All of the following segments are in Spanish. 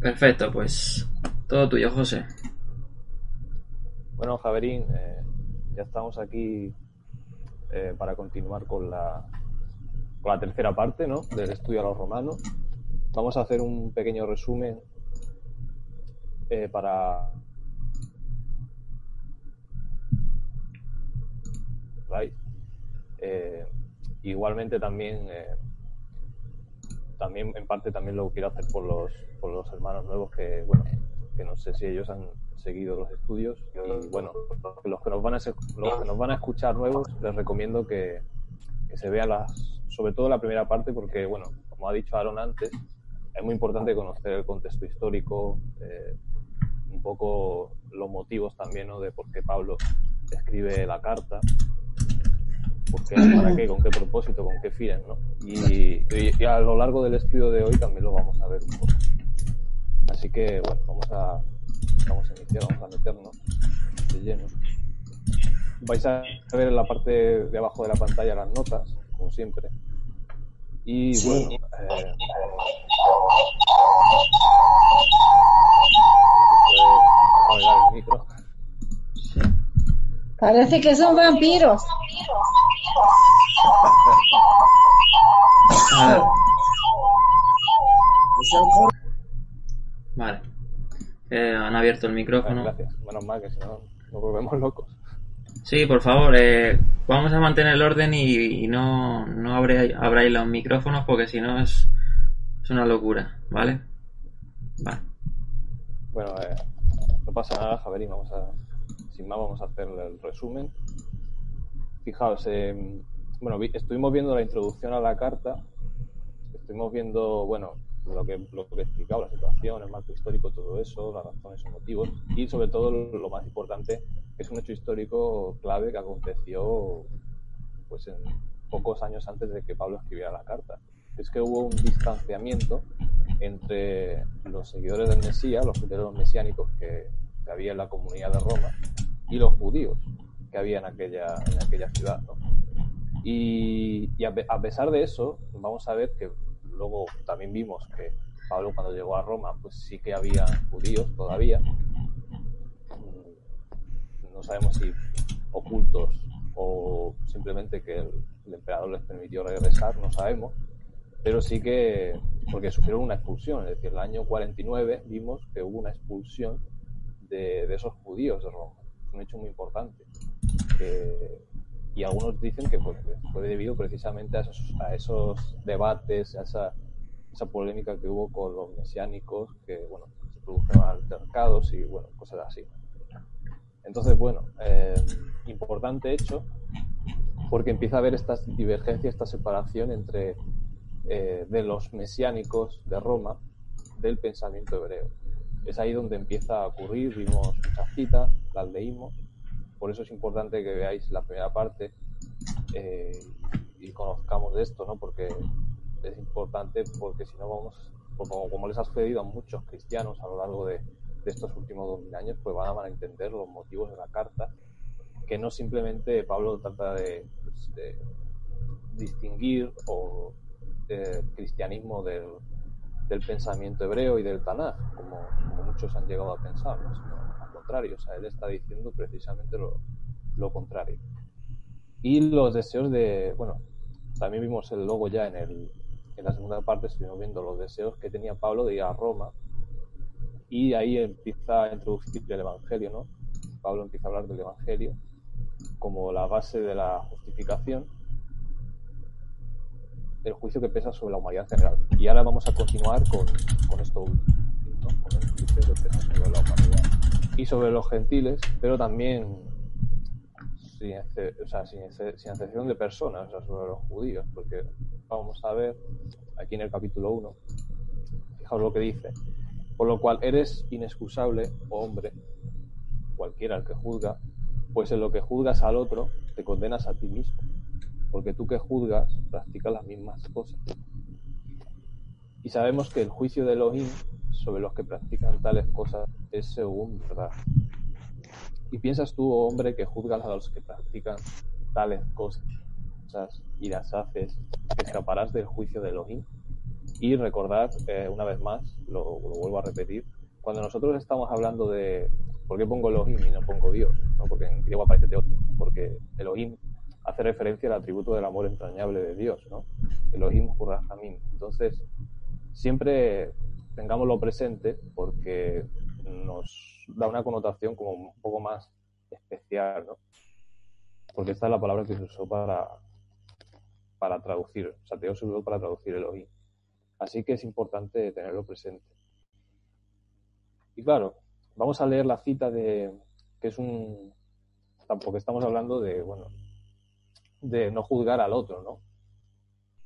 Perfecto, pues todo tuyo, José. Bueno, Javerín, eh, ya estamos aquí eh, para continuar con la, con la tercera parte ¿no? del estudio a los romanos. Vamos a hacer un pequeño resumen eh, para eh, igualmente también también en parte también lo quiero hacer por los por los hermanos nuevos que bueno que no sé si ellos han seguido los estudios y bueno los que nos van a los que nos van a escuchar nuevos les recomiendo que, que se vean las sobre todo la primera parte porque bueno como ha dicho Aaron antes es muy importante conocer el contexto histórico eh, un poco los motivos también ¿no? de por qué Pablo escribe la carta para qué, con qué propósito, con qué fines, ¿no? Y, a lo largo del estudio de hoy también lo vamos a ver un poco. Así que, bueno, vamos a, vamos a iniciar, vamos a meternos de lleno. Vais a ver en la parte de abajo de la pantalla las notas, como siempre. Y bueno, eh, el micro. Parece que es un vampiro. Vale. Eh, han abierto el micrófono. Gracias. Menos mal que si no nos volvemos locos. Sí, por favor, eh, vamos a mantener el orden y, no, no abráis los micrófonos porque si no es, es una locura, ¿vale? Vale. Bueno, eh, no pasa nada, Javier, vamos a, sin más vamos a hacer el resumen. Fijaos, eh, bueno, estuvimos viendo la introducción a la carta, estuvimos viendo, bueno, lo que, lo que he explicado, la situación, el marco histórico, todo eso, las razones y motivos, y sobre todo lo más importante, es un hecho histórico clave que aconteció pues en pocos años antes de que Pablo escribiera la carta. Es que hubo un distanciamiento entre los seguidores del Mesías, los criterios mesiánicos que, que había en la comunidad de Roma, y los judíos que había en aquella, en aquella ciudad. Y, a, pesar de eso, vamos a ver que luego también vimos que Pablo cuando llegó a Roma, pues sí que había judíos todavía. No sabemos si ocultos o simplemente que el, emperador les permitió regresar, no sabemos. Pero sí que, porque sufrieron una expulsión, es decir, el año 49 vimos que hubo una expulsión de, esos judíos de Roma un hecho muy importante. y algunos dicen que pues, fue debido precisamente a esos, a esos debates, a esa, esa, polémica que hubo con los mesiánicos, que bueno, se produjeron altercados y bueno, cosas así. Entonces, bueno, eh, importante hecho, porque empieza a haber esta divergencia, esta separación entre eh, de los mesiánicos de Roma del pensamiento hebreo. Es ahí donde empieza a ocurrir, vimos muchas citas, las leímos, por eso es importante que veáis la primera parte eh, y conozcamos de esto, ¿no? Porque es importante porque si no vamos, como, como, les ha sucedido a muchos cristianos a lo largo de, estos últimos dos mil años, pues van a entender los motivos de la carta, que no simplemente Pablo trata de, pues, distinguir o eh, cristianismo del, del pensamiento hebreo y del Tanaj, como, muchos han llegado a pensar, sino al contrario, o sea, él está diciendo precisamente lo, contrario. Y los deseos de, bueno, también vimos el logo ya en, el, en la segunda parte, estuvimos viendo los deseos que tenía Pablo de ir a Roma, y ahí empieza a introducir el Evangelio, ¿no? Pablo empieza a hablar del Evangelio como la base de la justificación el juicio que pesa sobre la humanidad general. Y ahora vamos a continuar con, con esto último, con el juicio que pesa sobre la humanidad. Y sobre los gentiles, pero también sin, o excepción de personas, o sobre los judíos, porque vamos a ver aquí en el capítulo 1, fijaos lo que dice, por lo cual eres inexcusable, oh hombre, cualquiera el que juzga, pues en lo que juzgas al otro, te condenas a ti mismo porque tú que juzgas practicas las mismas cosas. Y sabemos que el juicio de Elohim sobre los que practican tales cosas es según verdad. Y piensas tú, oh hombre, que juzgas a los que practican tales cosas y las haces, que escaparás del juicio de Elohim. Y recordar, eh, una vez más, lo, vuelvo a repetir, cuando nosotros estamos hablando de por qué pongo Elohim y no pongo Dios, ¿no? porque en griego aparece Teot, porque Elohim hace referencia al atributo del amor entrañable de Dios, ¿no? Elohim Hurrahamim. Entonces, siempre tengámoslo presente porque nos da una connotación como un poco más especial, ¿no? Porque esta es la palabra que se usó para, para traducir, o sea, se usó para traducir Elohim. Así que es importante tenerlo presente. Y claro, vamos a leer la cita de, que es un, tampoco estamos hablando de, bueno, de no juzgar al otro, ¿no?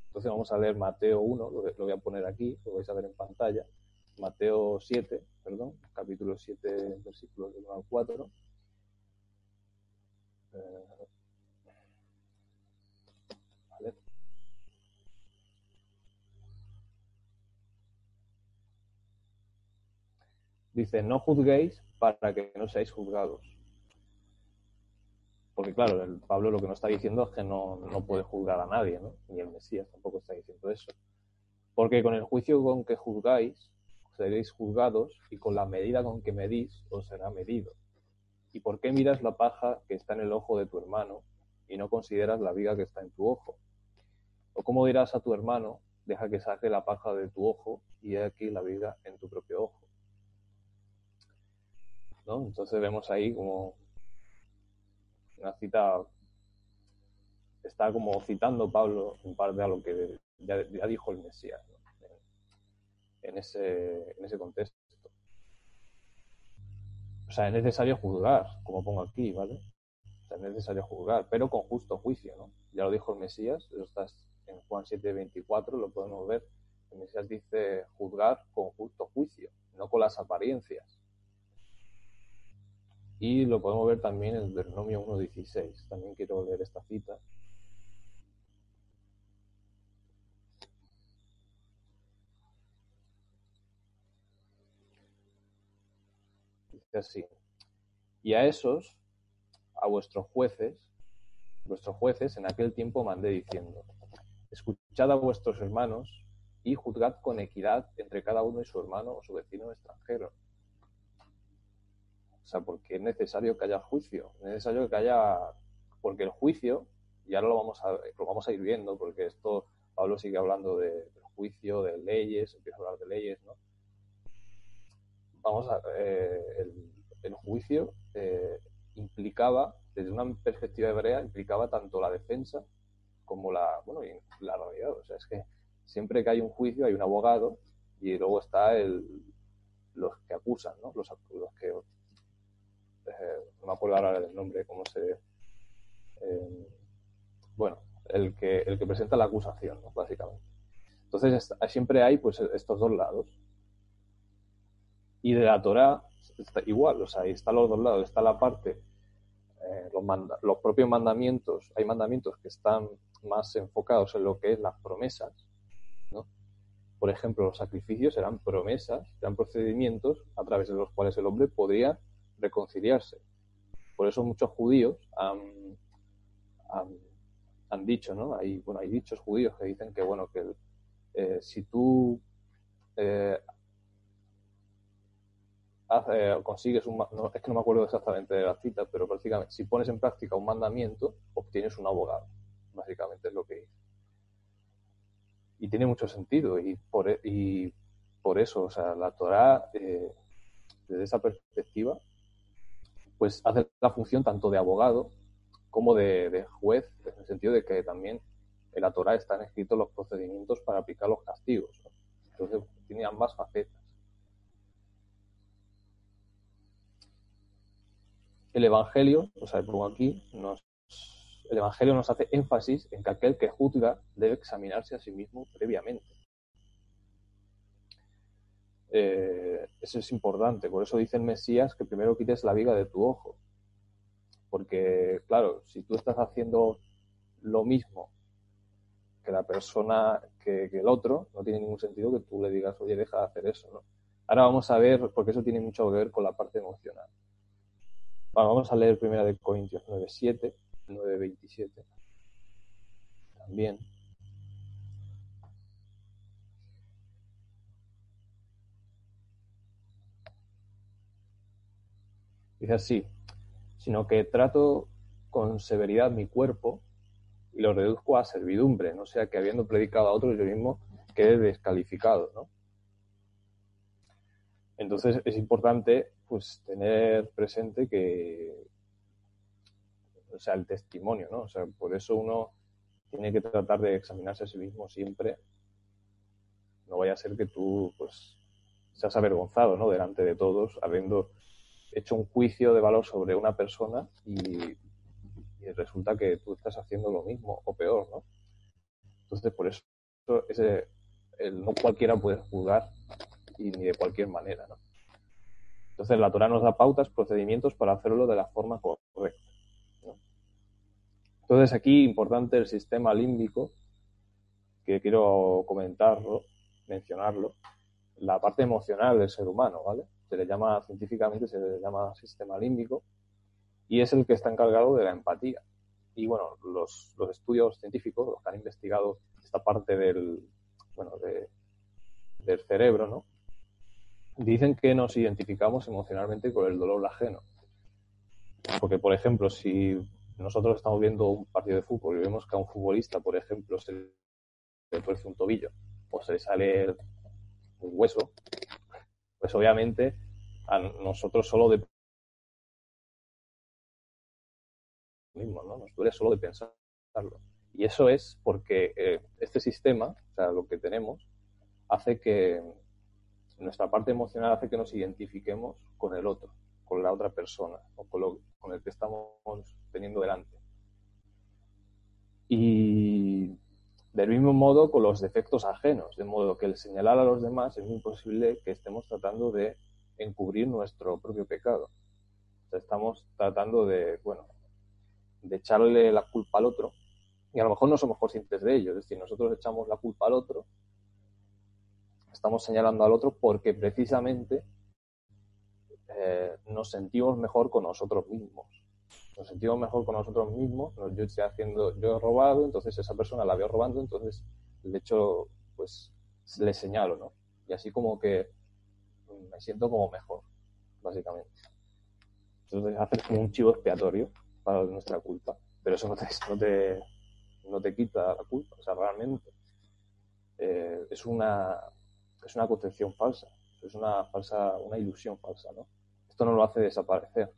Entonces vamos a leer Mateo 1, lo, voy a poner aquí, lo vais a ver en pantalla. Mateo 7, perdón, capítulo 7, versículos del 1 al 4. Eh, vale. Dice, no juzguéis para que no seáis juzgados. Porque claro, el Pablo lo que nos está diciendo es que no, no puede juzgar a nadie, ¿no? Ni el Mesías tampoco está diciendo eso. Porque con el juicio con que juzgáis, seréis juzgados y con la medida con que medís os será medido. ¿Y por qué miras la paja que está en el ojo de tu hermano y no consideras la viga que está en tu ojo? ¿O cómo dirás a tu hermano, deja que saque la paja de tu ojo y he aquí la viga en tu propio ojo? ¿No? Entonces vemos ahí como una cita, está como citando Pablo en parte a lo que ya, dijo el Mesías ¿no? en, ese, en ese contexto. O sea, es necesario juzgar, como pongo aquí, ¿vale? O sea, es necesario juzgar, pero con justo juicio, ¿no? Ya lo dijo el Mesías, eso en Juan 7:24, lo podemos ver. El Mesías dice juzgar con justo juicio, no con las apariencias. Y lo podemos ver también en Deuteronomio 1.16. También quiero leer esta cita. Dice así. Y a esos, a vuestros jueces, vuestros jueces en aquel tiempo mandé diciendo, escuchad a vuestros hermanos y juzgad con equidad entre cada uno y su hermano o su vecino extranjero. O sea, porque es necesario que haya juicio, es necesario que haya, porque el juicio, y ahora lo vamos a, lo vamos a ir viendo, porque esto, Pablo sigue hablando de, del juicio, de leyes, empieza a hablar de leyes, ¿no? Vamos a, eh, el, juicio eh, implicaba, desde una perspectiva hebrea, implicaba tanto la defensa como la, bueno, y la realidad. O sea, es que siempre que hay un juicio hay un abogado y luego está el, los que acusan, ¿no? Los, los que no me acuerdo ahora del nombre, cómo se... Eh, bueno, el que, el que presenta la acusación, ¿no? básicamente. Entonces siempre hay pues estos dos lados. Y de la Torah está igual, o sea, ahí están los dos lados, está la parte, eh, los, manda los propios mandamientos, hay mandamientos que están más enfocados en lo que es las promesas, ¿no? Por ejemplo, los sacrificios eran promesas, eran procedimientos a través de los cuales el hombre podría reconciliarse. Por eso muchos judíos han, han, dicho, ¿no? Hay, bueno, hay dichos judíos que dicen que, bueno, que eh, si tú eh, eh, consigues un... Es que no me acuerdo exactamente de la cita, pero prácticamente, si pones en práctica un mandamiento, obtienes un abogado. Básicamente es lo que dice. Y tiene mucho sentido. Y por, y por eso, o sea, la Torah, desde esa perspectiva, pues hace la función tanto de abogado como de, juez, en el sentido de que también en la Torah están escritos los procedimientos para aplicar los castigos. Entonces tiene ambas facetas. El Evangelio, o sea, pongo aquí, el Evangelio nos hace énfasis en que aquel que juzga debe examinarse a sí mismo previamente. Eh, eso es importante. Por eso dice el Mesías que primero quites la viga de tu ojo. Porque, claro, si tú estás haciendo lo mismo que la persona, que, que, el otro, no tiene ningún sentido que tú le digas, oye, deja de hacer eso. ¿no? Ahora vamos a ver, porque eso tiene mucho que ver con la parte emocional. Bueno, vamos a leer primera de Corintios 9.7, 9.27. También. Dice así, sino que trato con severidad mi cuerpo y lo reduzco a servidumbre, no sea que habiendo predicado a otros yo mismo quede descalificado, ¿no? Entonces es importante pues tener presente que o sea el testimonio, ¿no? O sea, por eso uno tiene que tratar de examinarse a sí mismo siempre. No vaya a ser que tú pues seas avergonzado, ¿no? Delante de todos, habiendo hecho un juicio de valor sobre una persona y, resulta que tú estás haciendo lo mismo o peor, ¿no? Entonces, por eso el, no cualquiera puede juzgar y ni de cualquier manera, ¿no? Entonces, la Torah nos da pautas, procedimientos para hacerlo de la forma correcta. ¿no? Entonces, aquí importante el sistema límbico, que quiero comentarlo, mencionarlo, la parte emocional del ser humano, ¿vale? Se le llama, científicamente se le llama sistema límbico, y es el que está encargado de la empatía. Y bueno, los, los estudios científicos, los que han investigado esta parte del, bueno, de, del cerebro, ¿no? Dicen que nos identificamos emocionalmente con el dolor ajeno. Porque, por ejemplo, si nosotros estamos viendo un partido de fútbol y vemos que a un futbolista, por ejemplo, se le tuerce un tobillo o se le sale un hueso, pues obviamente a nosotros solo de mismo, ¿no? Nos duele solo de pensarlo. Y eso es porque eh, este sistema, o sea, lo que tenemos, hace que nuestra parte emocional hace que nos identifiquemos con el otro, con la otra persona o con, lo, con el que estamos teniendo delante. Y del mismo modo con los defectos ajenos, de modo que el señalar a los demás es muy posible que estemos tratando de encubrir nuestro propio pecado. Estamos tratando de, bueno, de echarle la culpa al otro y a lo mejor no somos conscientes de ello. Es decir, nosotros echamos la culpa al otro, estamos señalando al otro porque precisamente eh, nos sentimos mejor con nosotros mismos. Nos sentimos mejor con nosotros mismos. Yo estoy haciendo, yo he robado, entonces esa persona la veo robando, entonces de hecho, pues le señalo, ¿no? Y así como que me siento como mejor, básicamente. Entonces hacer como un chivo expiatorio para nuestra culpa. Pero eso no te, no te, no te quita la culpa. O sea, realmente eh, es una es una concepción falsa. Es una falsa, una ilusión falsa, ¿no? Esto no lo hace desaparecer.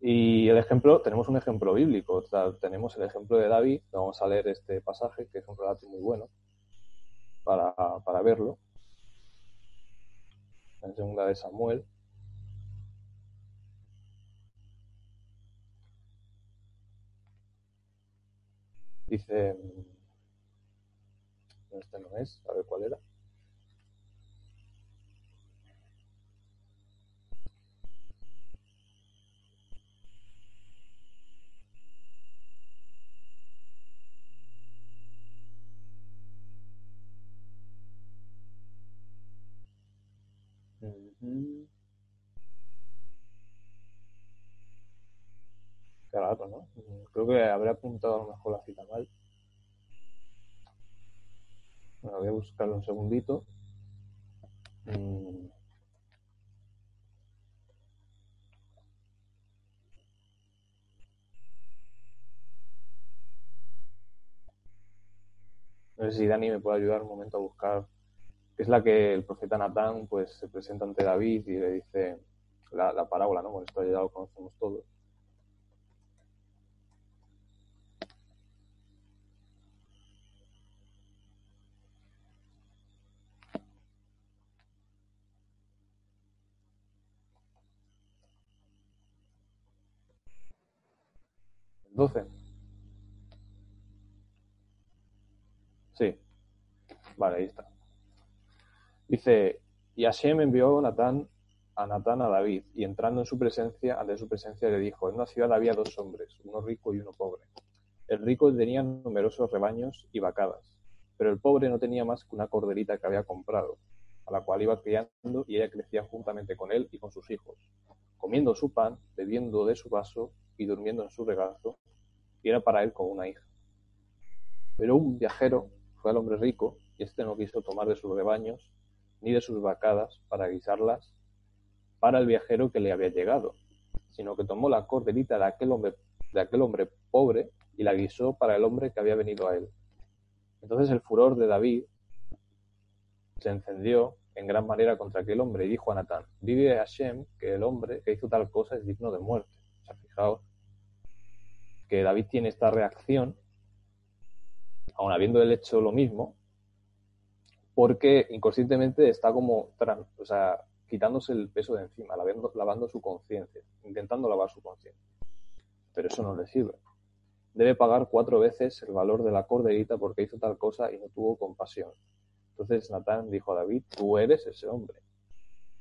Y el ejemplo, tenemos un ejemplo bíblico. Tenemos el ejemplo de David. Vamos a leer este pasaje, que es un relato muy bueno para, para verlo. En segunda de Samuel. Dice, este no es, a ver cuál era. Ujú. Qué raro, ¿no? Creo que habré apuntado a lo mejor la cita mal. Bueno, voy a buscarlo un segundito. Mm. No sé si Dani me puede ayudar un momento a buscar, es la que el profeta Natán pues se presenta ante David y le dice la, la parábola, ¿no? Bueno, esto ya lo conocemos todos. Doce. Sí. Vale, ahí está. Dice, y Hashem envió a Natán a Natán a David, y entrando en su presencia, ante su presencia le dijo, en una ciudad había dos hombres, uno rico y uno pobre. El rico tenía numerosos rebaños y vacadas, pero el pobre no tenía más que una corderita que había comprado, a la cual iba criando y ella crecía juntamente con él y con sus hijos, comiendo su pan, bebiendo de su vaso y durmiendo en su regazo, y era para él como una hija. Pero un viajero fue al hombre rico, y éste no quiso tomar de sus rebaños ni de sus vacadas para guisarlas para el viajero que le había llegado, sino que tomó la corderita de aquel hombre, de aquel hombre pobre y la guisó para el hombre que había venido a él. Entonces el furor de David se encendió en gran manera contra aquel hombre y dijo a Natán, vive Hashem que el hombre que hizo tal cosa es digno de muerte. O sea, fijaos que David tiene esta reacción, aun habiendo él hecho lo mismo, porque inconscientemente está como, o sea, quitándose el peso de encima, lavando, lavando su conciencia, intentando lavar su conciencia. Pero eso no le sirve. Debe pagar cuatro veces el valor de la corderita porque hizo tal cosa y no tuvo compasión. Entonces Natán dijo a David, tú eres ese hombre.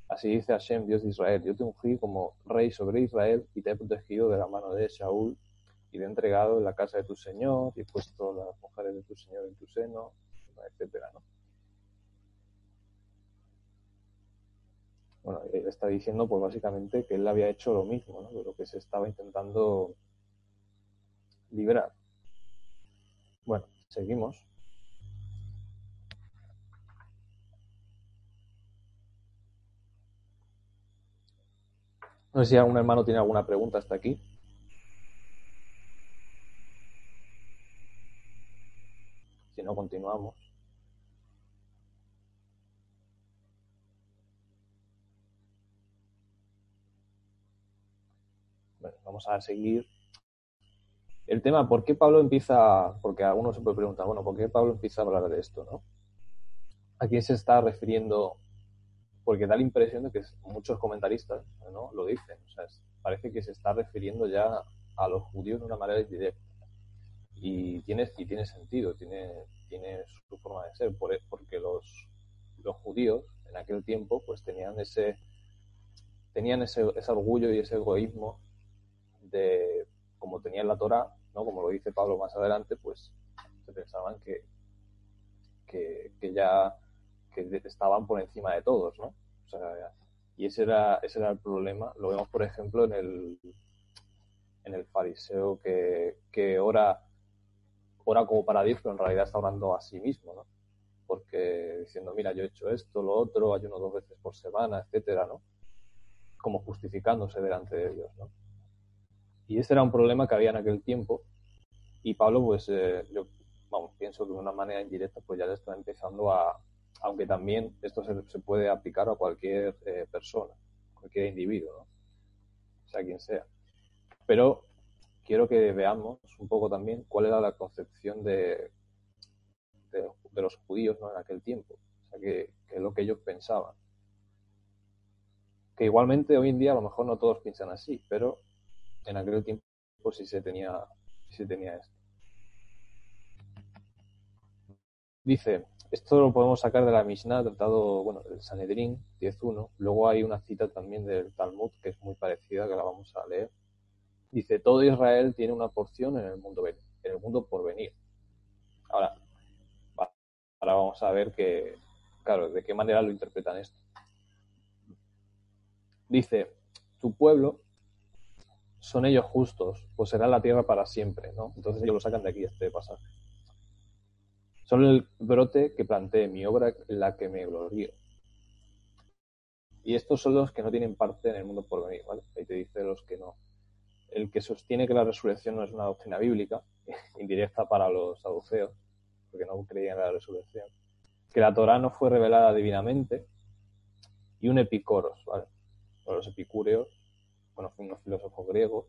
Así dice Hashem, Dios de Israel, yo te ungí como rey sobre Israel y te he protegido de la mano de Shaul y te he entregado en la casa de tu Señor y he puesto las mujeres de tu Señor en tu seno, etcétera. Bueno, él está diciendo pues básicamente que él había hecho lo mismo, ¿no? De lo que se estaba intentando liberar. Bueno, seguimos. No sé si algún hermano tiene alguna pregunta hasta aquí. Si no, continuamos. Vamos a seguir. El tema, ¿por qué Pablo empieza? Porque algunos se puede preguntar, bueno, ¿por qué Pablo empieza a hablar de esto, no? ¿A quién se está refiriendo porque da la impresión de que muchos comentaristas ¿no? lo dicen. Parece que se está refiriendo ya a los judíos de una manera indirecta. Y tiene, y tiene sentido, tiene, tiene su forma de ser, e, porque los, los judíos en aquel tiempo pues tenían ese tenían ese, ese orgullo y ese egoísmo de como tenían la Torah, ¿no? como lo dice Pablo más adelante, pues se pensaban que, que, que ya que estaban por encima de todos, ¿no? O sea, y ese era, ese era el problema. Lo vemos, por ejemplo, en el, en el fariseo que, que ora, ora como para Dios, pero en realidad está orando a sí mismo, ¿no? Porque diciendo, mira, yo he hecho esto, lo otro, ayuno dos veces por semana, etcétera, ¿no? Como justificándose delante de Dios, ¿no? Y ese era un problema que había en aquel tiempo. Y Pablo, pues, eh, yo vamos, pienso que de una manera indirecta, pues ya le está empezando a, aunque también esto se, puede aplicar a cualquier eh, persona, cualquier individuo, ¿no? sea quien sea. Pero quiero que veamos un poco también cuál era la concepción de, de, los judíos ¿no? en aquel tiempo, o sea, que, es lo que ellos pensaban. Que igualmente hoy en día a lo mejor no todos piensan así, pero en aquel tiempo sí se tenía, sí se tenía esto. Dice, esto lo podemos sacar de la Mishnah, tratado, bueno, del Sanedrín 10.1. Luego hay una cita también del Talmud que es muy parecida, que la vamos a leer. Dice, todo Israel tiene una porción en el mundo, en el mundo por venir. Ahora, ahora vamos a ver que, claro, de qué manera lo interpretan esto. Dice, tu pueblo son ellos justos, pues será la tierra para siempre, ¿no? Entonces ellos lo sacan de aquí este pasaje. Son el brote que planteé, mi obra la que me glorío. Y estos son los que no tienen parte en el mundo por venir, ¿vale? Ahí te dice los que no. El que sostiene que la resurrección no es una doctrina bíblica, indirecta para los saduceos, porque no creían en la resurrección. Que la Torah no fue revelada divinamente. Y un epicoros, ¿vale? O los epicúreos, bueno, unos filósofos griegos.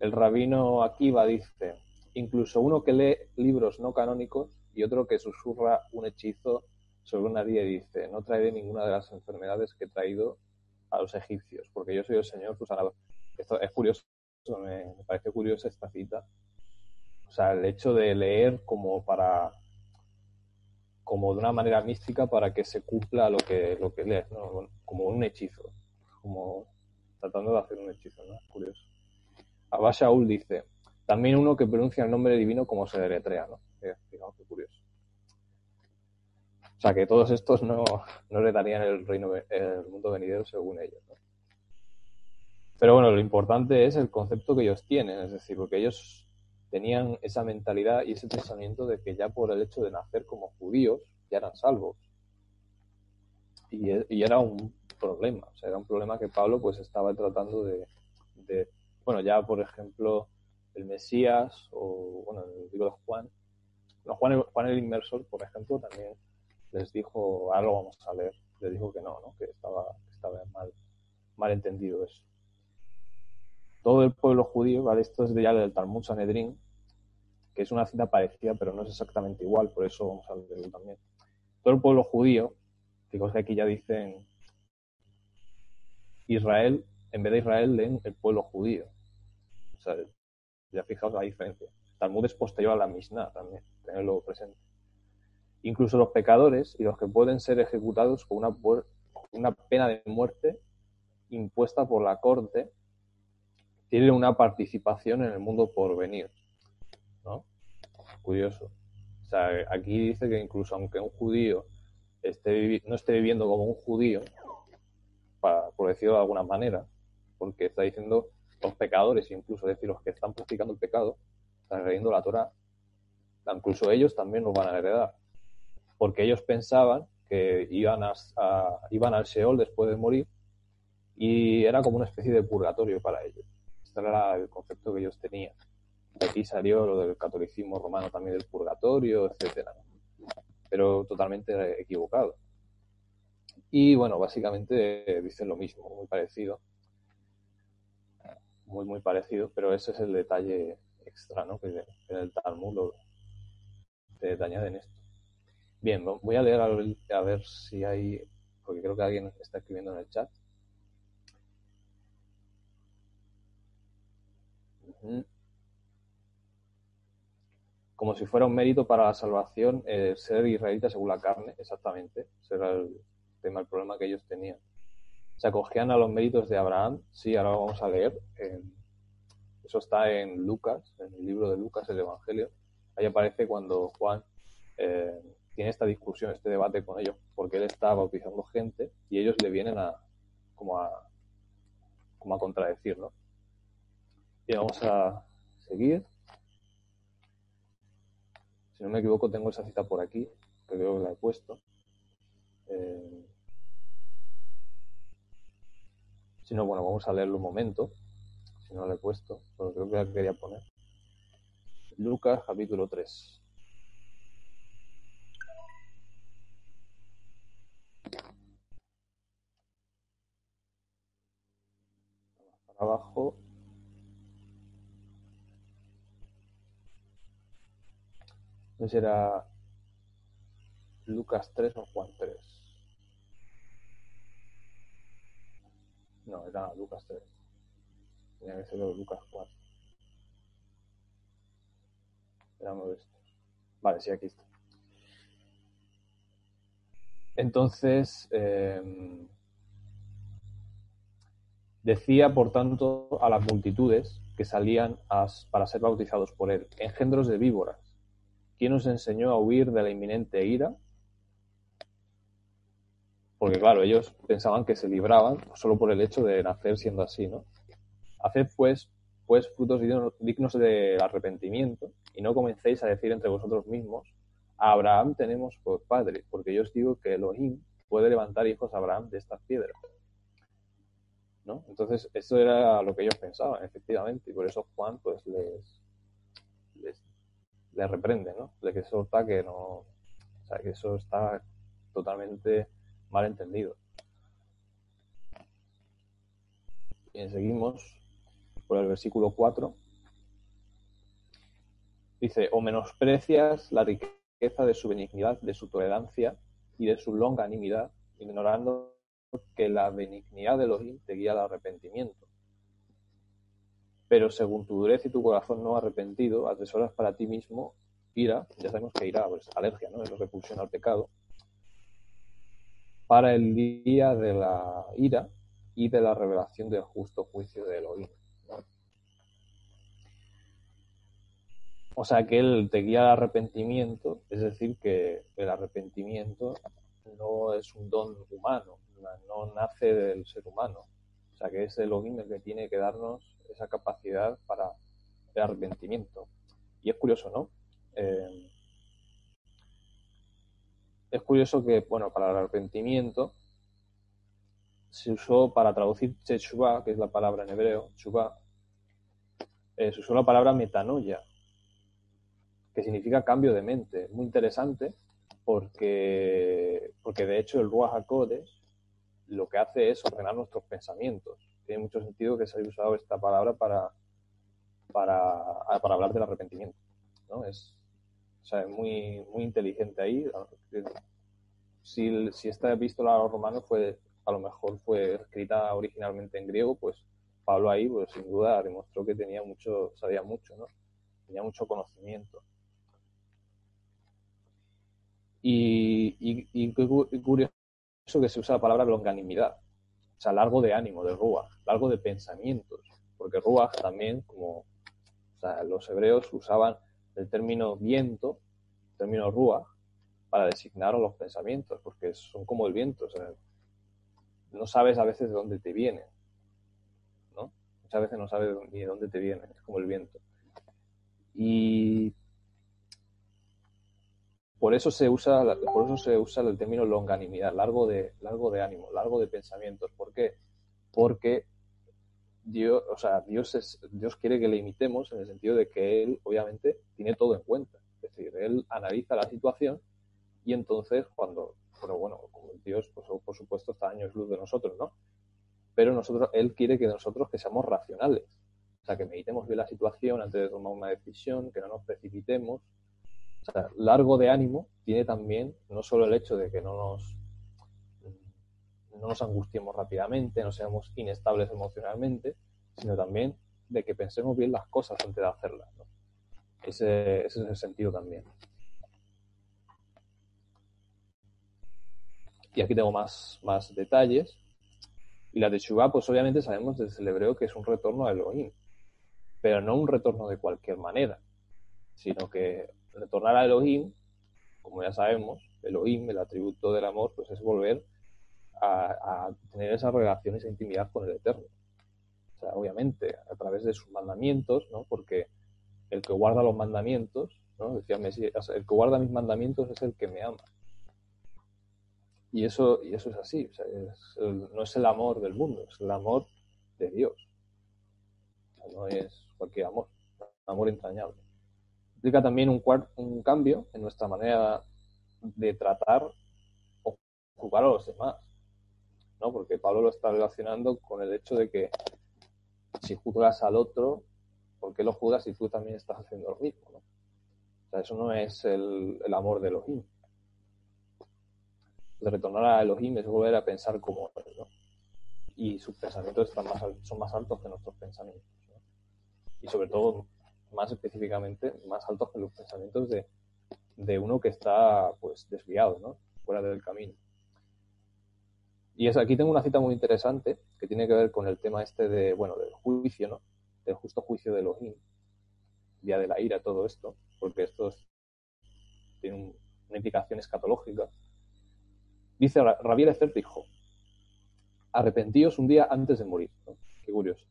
El rabino Akiva dice, incluso uno que lee libros no canónicos y otro que susurra un hechizo sobre una día y dice, no traeré ninguna de las enfermedades que he traído a los egipcios, porque yo soy el Señor tu sanador. Esto es curioso, me, parece curiosa esta cita. O sea, el hecho de leer como para como de una manera mística para que se cumpla lo que, lo que lees, ¿no? como un hechizo, como tratando de hacer un hechizo, ¿no? Curioso. Abba Shaul dice, también uno que pronuncia el nombre divino como se deletrea, ¿no? qué curioso. O sea, que todos estos no, no le darían el reino, el mundo venidero según ellos. Pero bueno, lo importante es el concepto que ellos tienen, es decir, porque ellos tenían esa mentalidad y ese pensamiento de que ya por el hecho de nacer como judíos ya eran salvos. Y era un, problema. O sea, era un problema que Pablo pues estaba tratando de, de bueno, ya por ejemplo, el Mesías o, bueno, el libro de Juan, no, Juan, el, Juan el Inmersor, por ejemplo, también les dijo, lo vamos a leer, les dijo que no, ¿no? que estaba, estaba mal, mal entendido eso. Todo el pueblo judío, ¿vale? Esto es de ya del Talmud Sanedrín, que es una cita parecida, pero no es exactamente igual, por eso vamos a leerlo también. Todo el pueblo judío, fijaos que aquí ya dicen Israel, en vez de Israel leen el pueblo judío. O sea, ya fijaos la diferencia. Talmud es posterior a la Mishnah también, tenerlo presente. Incluso los pecadores y los que pueden ser ejecutados con una, una pena de muerte impuesta por la corte tienen una participación en el mundo por venir. ¿no? Curioso. O sea, aquí dice que incluso aunque un judío esté, no esté viviendo como un judío, para, por decirlo de alguna manera, porque está diciendo los pecadores, incluso es decir, los que están practicando el pecado, están agrediendo la Torah, incluso ellos también nos van a heredar, porque ellos pensaban que iban, a, iban al Seol después de morir y era como una especie de purgatorio para ellos. Este era el concepto que ellos tenían. De aquí salió lo del catolicismo romano también del purgatorio, etcétera. Pero totalmente equivocado. Y bueno, básicamente dicen lo mismo, muy parecido. Muy, muy parecido, pero ese es el detalle extra, ¿no? Que en el Talmud lo, te, añaden esto. Bien, voy a leer a ver si hay, porque creo que alguien está escribiendo en el chat. Como si fuera un mérito para la salvación eh, ser israelita según la carne, exactamente. Ese era el el problema que ellos tenían. Se acogían a los méritos de Abraham, sí, ahora vamos a leer. eso está en Lucas, en el libro de Lucas, el Evangelio. Ahí aparece cuando Juan eh, tiene esta discusión, este debate con ellos, porque él está bautizando gente y ellos le vienen a como a como a. Y vamos a seguir. Si no me equivoco, tengo esa cita por aquí, que creo que la he puesto. Eh, si no, bueno, vamos a leerlo un momento. Si no la he puesto, pero creo que la quería poner. Lucas capítulo 3. Para abajo. No será Lucas 3 o Juan 3. No, era Lucas 3. Tenía que ser Lucas 4. Veamos esto. Vale, sí, aquí está. Entonces, eh, decía, por tanto, a las multitudes que salían para ser bautizados por él, engendros de víboras, ¿quién os enseñó a huir de la inminente ira? Porque claro, ellos pensaban que se libraban solo por el hecho de nacer siendo así, ¿no? Haced pues, pues frutos dignos del arrepentimiento y no comencéis a decir entre vosotros mismos, a Abraham tenemos por padre, porque yo os digo que Elohim puede levantar hijos a Abraham de estas piedras. ¿No? Entonces, eso era lo que ellos pensaban, efectivamente, y por eso Juan pues les, les, les reprende, ¿no? De que eso está que no, o sea, que eso está totalmente mal entendido. Bien, seguimos por el versículo 4. Dice, o menosprecias la riqueza de su benignidad, de su tolerancia y de su longanimidad, ignorando que la benignidad de Elohim te guía al arrepentimiento. Pero según tu dureza y tu corazón no arrepentido, atesoras para ti mismo ira, ya sabemos que ira, pues alergia, ¿no? Es repulsión al pecado, para el día de la ira y de la revelación del justo juicio de Elohim. O sea que él te guía al arrepentimiento, es decir, que el arrepentimiento no es un don humano, no nace del ser humano. O sea que es Elohim el que tiene que darnos esa capacidad para el arrepentimiento. Y es curioso, ¿no? Eh, es curioso que, bueno, para el arrepentimiento se usó para traducir Teshuvah, que es la palabra en hebreo, Teshuvah, eh, se usó la palabra metanoia, que significa cambio de mente. Muy interesante porque, porque de hecho el Ruach HaKodesh lo que hace es ordenar nuestros pensamientos. Tiene mucho sentido que se haya usado esta palabra para, para, hablar del arrepentimiento. ¿no? O sea, es muy, muy inteligente ahí. Si, si esta epístola a los romanos fue, a lo mejor fue escrita originalmente en griego, pues Pablo ahí, pues sin duda demostró que tenía mucho, sabía mucho, ¿no? Tenía mucho conocimiento. Y, y, curioso que se usa la palabra longanimidad, o sea, largo de ánimo, de ruach, largo de pensamientos, porque ruach también, como los hebreos usaban el término viento, el término ruach, para designar los pensamientos, porque son como el viento, no sabes a veces de dónde te viene, ¿no? Muchas veces no sabes ni de dónde te viene, es como el viento. Y por eso se usa, por eso se usa el término longanimidad, largo de, largo de ánimo, largo de pensamientos. ¿Por qué? Porque Dios, o sea, Dios, es, Dios quiere que le imitemos en el sentido de que Él, obviamente, tiene todo en cuenta. Es decir, Él analiza la situación y entonces cuando, pero bueno, como Dios, pues, por supuesto, está años luz de nosotros, ¿no? Pero nosotros, Él quiere que nosotros que seamos racionales. O sea, que meditemos bien la situación antes de tomar una decisión, que no nos precipitemos, o sea, largo de ánimo tiene también no solo el hecho de que no nos, no nos angustiemos rápidamente, no seamos inestables emocionalmente, sino también de que pensemos bien las cosas antes de hacerlas. ¿no? Ese, ese, es el sentido también. Y aquí tengo más, más detalles. Y la de Shubá, pues obviamente sabemos desde el hebreo que es un retorno a Elohim, pero no un retorno de cualquier manera, sino que retornar a Elohim, como ya sabemos, Elohim, el atributo del amor, pues es volver a, tener esas relaciones e intimidad con el Eterno. O sea, obviamente, a través de sus mandamientos, ¿no? Porque el que guarda los mandamientos, ¿no? Decía Mesías, el que guarda mis mandamientos es el que me ama. Y eso, y eso es así, o sea, no es el amor del mundo, es el amor de Dios. no es cualquier amor, amor entrañable implica también un, un cambio en nuestra manera de tratar o juzgar a los demás. ¿No? Porque Pablo lo está relacionando con el hecho de que si juzgas al otro, ¿por qué lo juzgas si tú también estás haciendo lo mismo? ¿no? O sea, eso no es el, el amor de Elohim. De retornar a Elohim es volver a pensar como él, ¿no? Y sus pensamientos están más, son más altos que nuestros pensamientos. Y sobre todo más específicamente, más altos que los pensamientos de, de uno que está pues desviado, ¿no? Fuera del camino. Y es, aquí tengo una cita muy interesante que tiene que ver con el tema este de, bueno, del juicio, ¿no? Del justo juicio de Elohim, día de la ira, todo esto, porque esto tiene una implicación escatológica. Dice Rabiel Ezer dijo, arrepentíos un día antes de morir. ¿no? Qué curioso.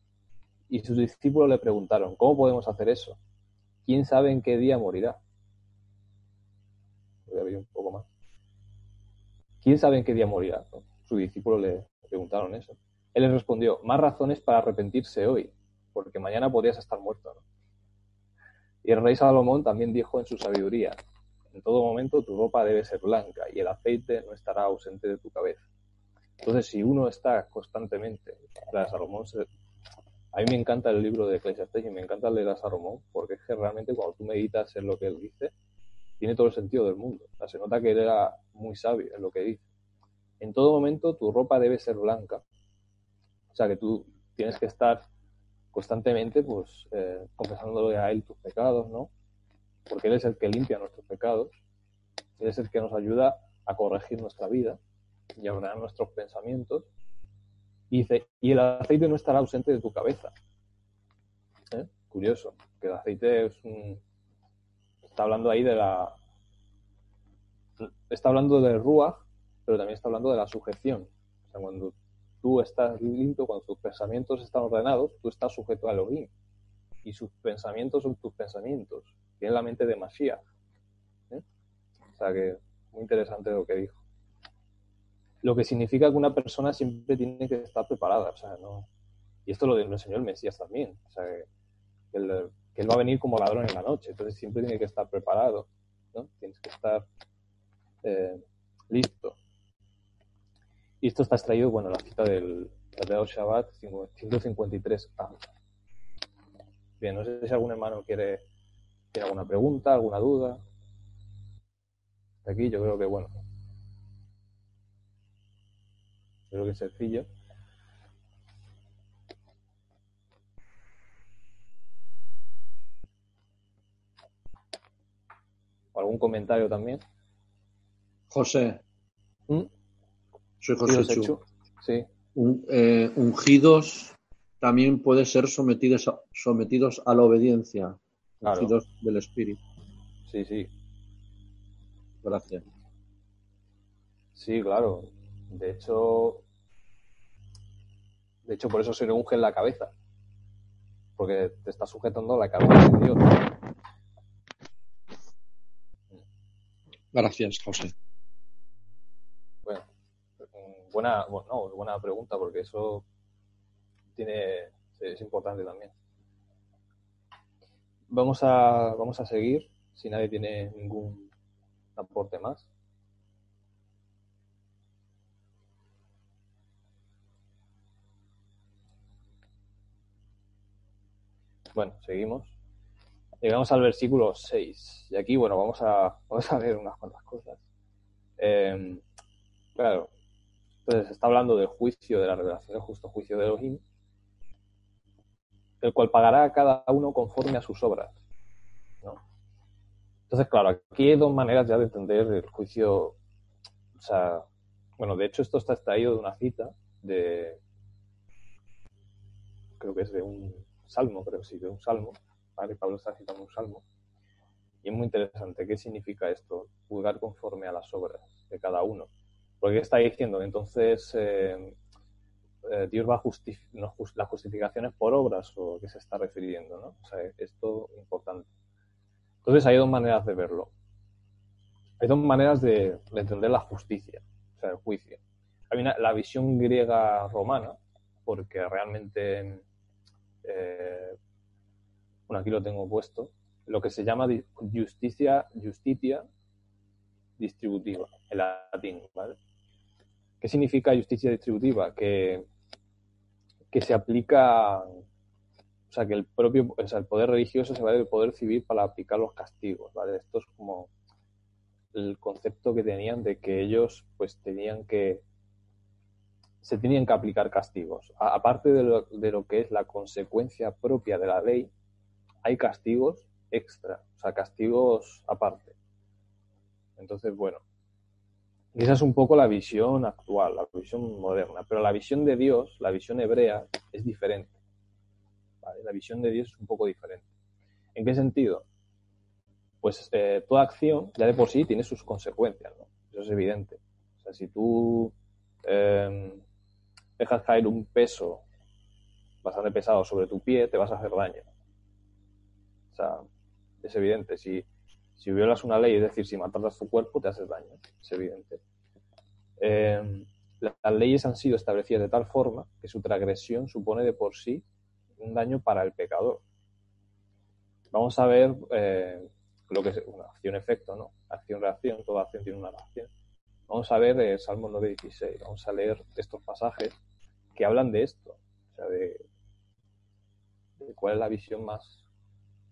Y sus discípulos le preguntaron, ¿cómo podemos hacer eso? ¿Quién sabe en qué día morirá? Voy a abrir un poco más. ¿Quién sabe en qué día morirá? Sus discípulos le preguntaron eso. Él les respondió, más razones para arrepentirse hoy, porque mañana podrías estar muerto. Y el rey Salomón también dijo en su sabiduría, en todo momento tu ropa debe ser blanca y el aceite no estará ausente de tu cabeza. Entonces, si uno está constantemente, la Salomón a mí me encanta el libro de Ecclesiastes y me encanta leer a Salomón porque es que realmente cuando tú meditas en lo que él dice, tiene todo el sentido del mundo. O se nota que él era muy sabio en lo que dice. En todo momento tu ropa debe ser blanca. O sea que tú tienes que estar constantemente pues eh, confesándole a él tus pecados, ¿no? Porque él es el que limpia nuestros pecados. Él es el que nos ayuda a corregir nuestra vida y a ordenar nuestros pensamientos y dice, y el aceite no estará ausente de tu cabeza. ¿Eh? Curioso, que el aceite es un... Está hablando ahí de la... Está hablando del ruach, pero también está hablando de la sujeción. O sea, cuando tú estás limpio, cuando tus pensamientos están ordenados, tú estás sujeto a Elohim. Y sus pensamientos son tus pensamientos. Tiene la mente de Mashiach. ¿eh? O sea que muy interesante lo que dijo. lo que significa que una persona siempre tiene que estar preparada. O sea, no... Y esto lo, enseñó el Mesías también. O sea, que él, que él va a venir como ladrón en la noche. Entonces siempre tiene que estar preparado. ¿no? Tienes que estar eh, listo. Y esto está extraído, bueno, la cita del Tratado Shabbat 153a. Bien, no sé si algún hermano quiere, tiene alguna pregunta, alguna duda. Aquí yo creo que, bueno, creo que es sencillo. ¿Algún comentario también? José, ¿Mm? Soy José Chu. Sí, Un- eh, ungidos también pueden ser sometidos a, sometidos a la obediencia. Claro. Ungidos del Espíritu. sí, sí. Gracias. Sí, claro. De hecho, de hecho por eso se le unge en la cabeza. Porque te está sujetando la cabeza de Dios. Gracias, José. Buena, bueno, no, buena pregunta porque eso tiene es importante también. Vamos a vamos a seguir si nadie tiene ningún aporte más. Bueno, seguimos. Llegamos al versículo 6. Y aquí, bueno, vamos a, vamos a ver unas cuantas cosas. Eh, claro, entonces está hablando del juicio, de la revelación del justo juicio de Elohim, el cual pagará a cada uno conforme a sus obras. ¿no? Entonces, claro, aquí hay dos maneras ya de entender el juicio. O sea, bueno, de hecho, esto está extraído de una cita de. Creo que es de un salmo, creo sí, de un salmo. ¿vale? Pablo está citando un salmo. Y es muy interesante. ¿Qué significa esto? Juzgar conforme a las obras de cada uno. Porque está diciendo, entonces eh, eh, Dios va a justificar, la justificación es por obras o qué se está refiriendo, ¿no? O sea, esto es importante. Entonces hay dos maneras de verlo. Hay dos maneras de, de entender la justicia, o sea, el juicio. Hay una, la visión griega romana, porque realmente, eh, bueno, aquí lo tengo puesto, lo que se llama justicia, justitia distributiva, en latín, ¿vale? ¿Qué significa justicia distributiva? Que, que se aplica, o sea, que el propio, o sea, el poder religioso se vale del poder civil para aplicar los castigos, ¿vale? Esto es como el concepto que tenían de que ellos, pues, tenían que, se tenían que aplicar castigos. Aparte de lo, de lo que es la consecuencia propia de la ley, hay castigos extra, o sea, castigos aparte. Entonces, bueno, esa es un poco la visión actual, la visión moderna. Pero la visión de Dios, la visión hebrea, es diferente. La visión de Dios es un poco diferente. ¿En qué sentido? Pues eh, toda acción ya de por sí tiene sus consecuencias, ¿no? Eso es evidente. O sea, si tú eh, dejas caer un peso bastante pesado sobre tu pie, te vas a hacer daño. O sea, es evidente. Si, si violas una ley, es decir, si matas tu cuerpo, te haces daño. Es evidente. Eh, la- las leyes han sido establecidas de tal forma que su transgresión supone de por sí un daño para el pecador. Vamos a ver eh, lo que es una acción-efecto, ¿no? Acción-reacción, toda acción tiene una reacción. Vamos a ver el Salmo 9.16, vamos a leer estos pasajes que hablan de esto, o sea, de, de cuál es la visión más,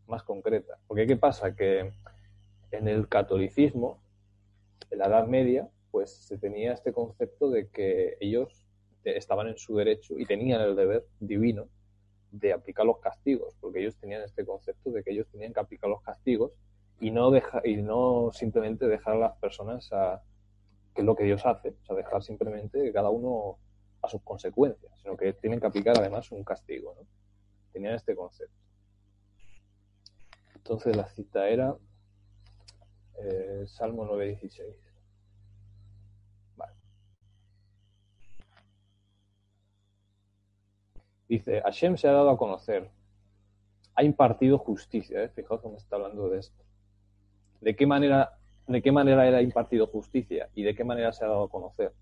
más concreta. Porque ¿qué pasa? Que en el catolicismo, en la Edad Media, pues se tenía este concepto de que ellos estaban en su derecho y tenían el deber divino de aplicar los castigos, porque ellos tenían este concepto de que ellos tenían que aplicar los castigos y no deja, y no simplemente dejar a las personas a que es lo que Dios hace, o sea, dejar simplemente cada uno a sus consecuencias, sino que tienen que aplicar además un castigo, ¿no? Tenían este concepto. Entonces la cita era eh, Salmo 9.16. Vale. Dice, Hashem se ha dado a conocer, ha impartido justicia, ¿eh? fijaos cómo está hablando de esto. ¿De qué manera, de qué manera era impartido justicia y de qué manera se ha dado a conocer?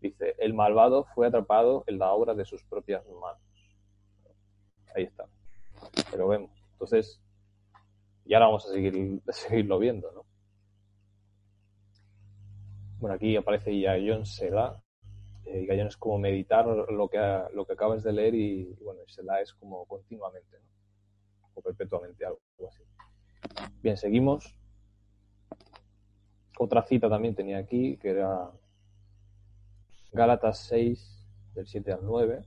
dice, el malvado fue atrapado en la obra de sus propias manos. Ahí está. Pero vemos. Entonces, y ahora vamos a seguir, seguirlo viendo, ¿no? Bueno, aquí aparece Yayon Sela. Eh, Yayon es como meditar lo que, lo que acabas de leer y, bueno, Sela es como continuamente, ¿no? O perpetuamente, algo así. Bien, seguimos. Otra cita también tenía aquí, que era Gálatas 6, del 7 al 9.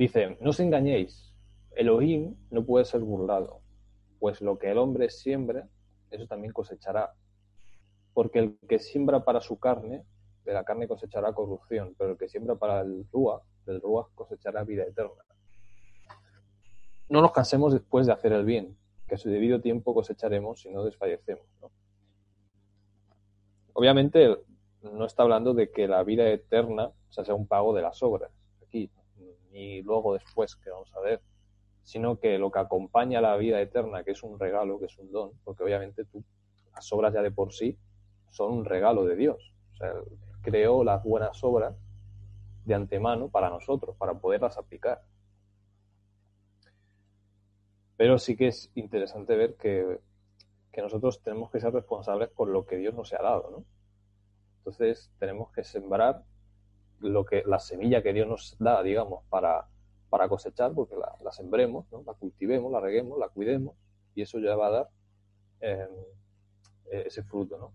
Dice, no os engañéis, Elohim no puede ser burlado, pues lo que el hombre siembra, eso también cosechará. Porque el que siembra para su carne, de la carne cosechará corrupción, pero el que siembra para el Rúa, del Rúa cosechará vida eterna. No nos cansemos después de hacer el bien, que a su debido tiempo cosecharemos si no desfallecemos. Obviamente no está hablando de que la vida eterna sea un pago de las obras, aquí, ni luego después, que vamos a ver, sino que lo que acompaña a la vida eterna, que es un regalo, que es un don, porque obviamente tú, las obras ya de por sí son un regalo de Dios. O sea, creó las buenas obras de antemano para nosotros, para poderlas aplicar. Pero sí que es interesante ver que, que, nosotros tenemos que ser responsables por lo que Dios nos ha dado, ¿no? Entonces tenemos que sembrar lo que, la semilla que Dios nos da, digamos, para, para cosechar, porque la, sembremos, ¿no? la cultivemos, la reguemos, la cuidemos, y eso ya va a dar eh, ese fruto, ¿no?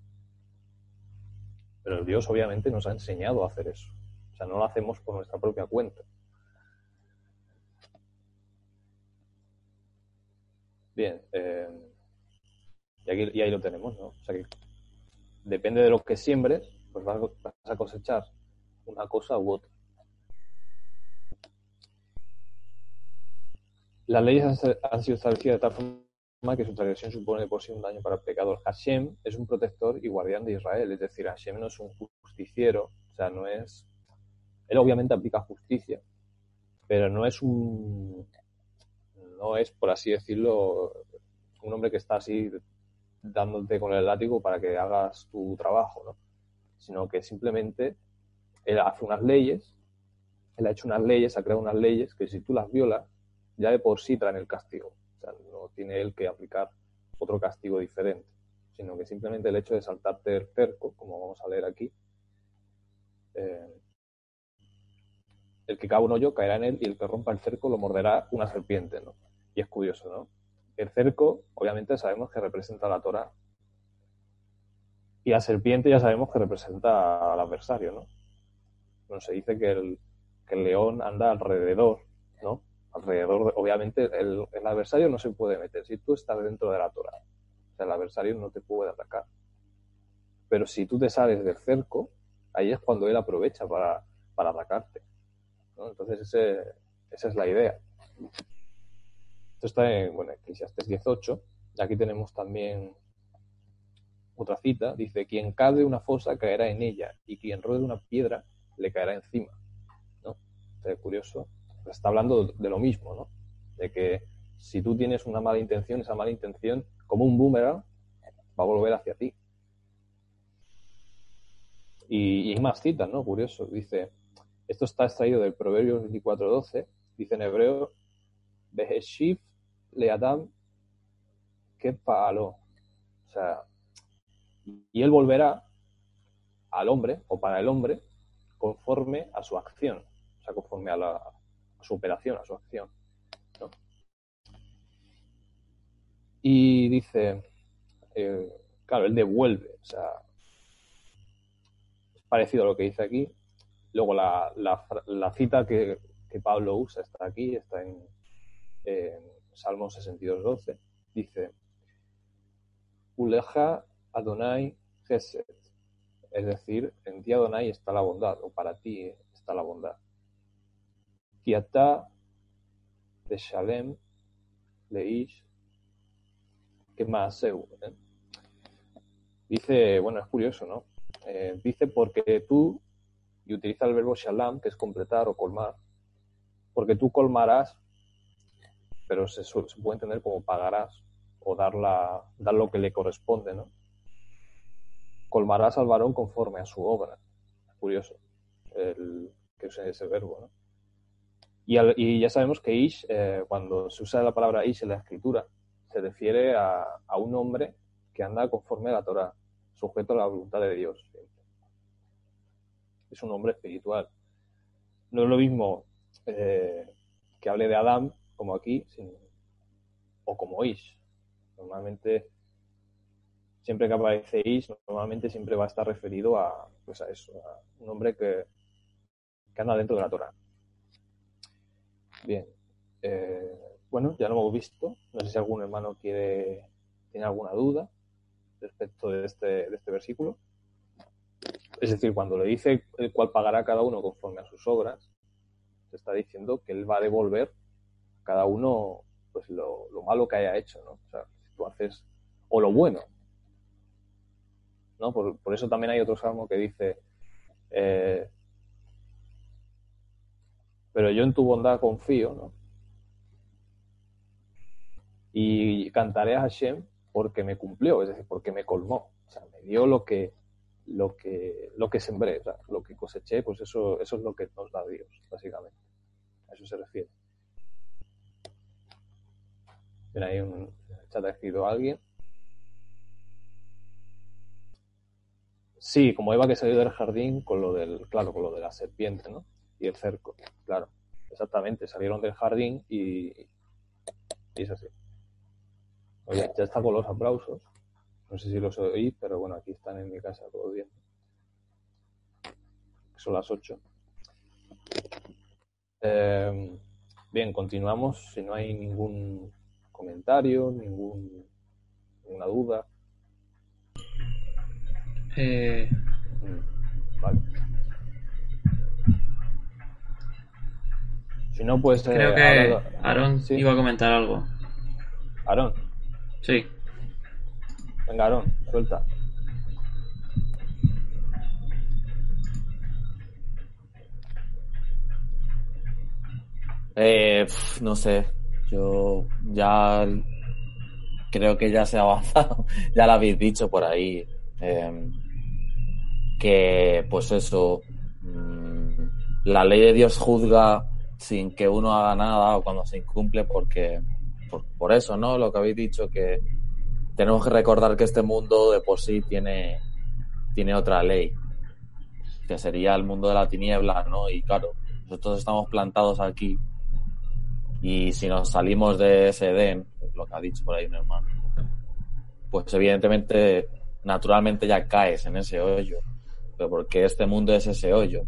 Pero Dios obviamente nos ha enseñado a hacer eso. O sea, no lo hacemos por nuestra propia cuenta. Bien, eh, y, aquí, y ahí lo tenemos, ¿no? O sea que depende de lo que siembres, pues vas a cosechar una cosa u otra. Las leyes han sido establecidas de tal forma que su transgresión supone por sí un daño para el pecador. Hashem es un protector y guardián de Israel, es decir, Hashem no es un justiciero, o sea, no es... Él obviamente aplica justicia, pero no es un... no es, por así decirlo, un hombre que está así dándote con el látigo para que hagas tu trabajo, ¿no? Sino que simplemente él hace unas leyes, él ha hecho unas leyes, ha creado unas leyes que si tú las violas, ya de por sí traen el castigo. O sea, no tiene él que aplicar otro castigo diferente, sino que simplemente el hecho de saltarte el cerco, como vamos a leer aquí, eh, el que cabe un hoyo caerá en él y el que rompa el cerco lo morderá una serpiente, ¿no? Y es curioso, ¿no? El cerco, obviamente, sabemos que representa a la Torah. Y la serpiente ya sabemos que representa al adversario, ¿no? Bueno, se dice que el, que el león anda alrededor, ¿no? Alrededor, de, obviamente, el, el, adversario no se puede meter. Si tú estás dentro de la Torah, o sea, el adversario no te puede atacar. Pero si tú te sales del cerco, ahí es cuando él aprovecha para, para atacarte. Entonces, ese, esa es la idea. Esto está en bueno, Eclesiastes 18. Y aquí tenemos también otra cita. Dice, quien cave una fosa caerá en ella, y quien ruede una piedra le caerá encima. ¿no? Es curioso. Está hablando de lo mismo, ¿no? De que si tú tienes una mala intención, esa mala intención, como un boomerang, va a volver hacia ti. Y, hay más citas, ¿no? Curioso. Dice, esto está extraído del Proverbio 24.12, dice en hebreo, Beheshif le Adam que palo. O sea, y él volverá al hombre, o para el hombre, conforme a su acción, o sea, conforme a, la, su operación, a su acción. Y dice, eh, claro, él devuelve, o sea, es parecido a lo que dice aquí. Luego la, cita que, Pablo usa está aquí, está en, en Salmo 62.12, dice, Uleja Adonai Gesed, es decir, en ti Adonai está la bondad, o para ti está la bondad. Kiata de Shalem Leish que más ¿eh? Dice, bueno, es curioso, ¿no? Eh, dice porque tú, y utiliza el verbo shalom, que es completar o colmar, porque tú colmarás, pero se, se puede entender como pagarás o dar, la, dar lo que le corresponde, ¿no? Colmarás al varón conforme a su obra. Curioso el, que use ese verbo, ¿no? Y, ya sabemos que Ish, eh, cuando se usa la palabra Ish en la escritura, se refiere a, un hombre que anda conforme a la Torah, sujeto a la voluntad de Dios. Es un hombre espiritual. No es lo mismo eh, que hable de Adán, como aquí, sino- o como Ish. Normalmente, siempre que aparece Ish, normalmente siempre va a estar referido a, pues a eso, a un hombre que, que anda dentro de la Torah. Bien. Eh, bueno, ya lo hemos visto. No sé si algún hermano quiere, tiene alguna duda respecto de este, de este versículo. Es decir, cuando le dice el cual pagará cada uno conforme a sus obras, se está diciendo que él va a devolver a cada uno pues lo, lo malo que haya hecho, ¿no? O sea, si tú haces, o lo bueno. ¿No? Por, por eso también hay otro salmo que dice, eh, pero yo en tu bondad confío, ¿no? Y cantaré a Hashem porque me cumplió, es decir, porque me colmó. O sea, me dio lo que, lo que, lo que sembré, o sea, lo que coseché, pues eso, eso es lo que nos da Dios, básicamente. A eso se refiere. Mira, ahí un chat ha escrito alguien. Sí, como Eva que salió del jardín con lo del, claro, con lo de la serpiente, ¿no? Y el cerco, claro. Exactamente, salieron del jardín y, y es así. Oye, ya está con los aplausos. No sé si los oís, pero bueno, aquí están en mi casa todos bien. Son las 8. Eh, bien, continuamos. Si no hay ningún comentario, ningún, ninguna duda. Eh, Vale. Si no, pues. eh, creo que ahora- Aaron Sí. iba a comentar algo. Aarón, Sí. venga, Aarón, suelta. Eh, pf, no sé, yo ya creo que ya se ha avanzado, ya lo habéis dicho por ahí, eh, que pues eso, mm, la ley de Dios juzga sin que uno haga nada o cuando se incumple porque, por, eso, ¿no? Lo que habéis dicho, que tenemos que recordar que este mundo de por sí tiene, tiene otra ley, que sería el mundo de la tiniebla, ¿no? Y claro, nosotros estamos plantados aquí y si nos salimos de ese Edén, lo que ha dicho por ahí un hermano, pues evidentemente, naturalmente ya caes en ese hoyo. Pero porque este mundo es ese hoyo,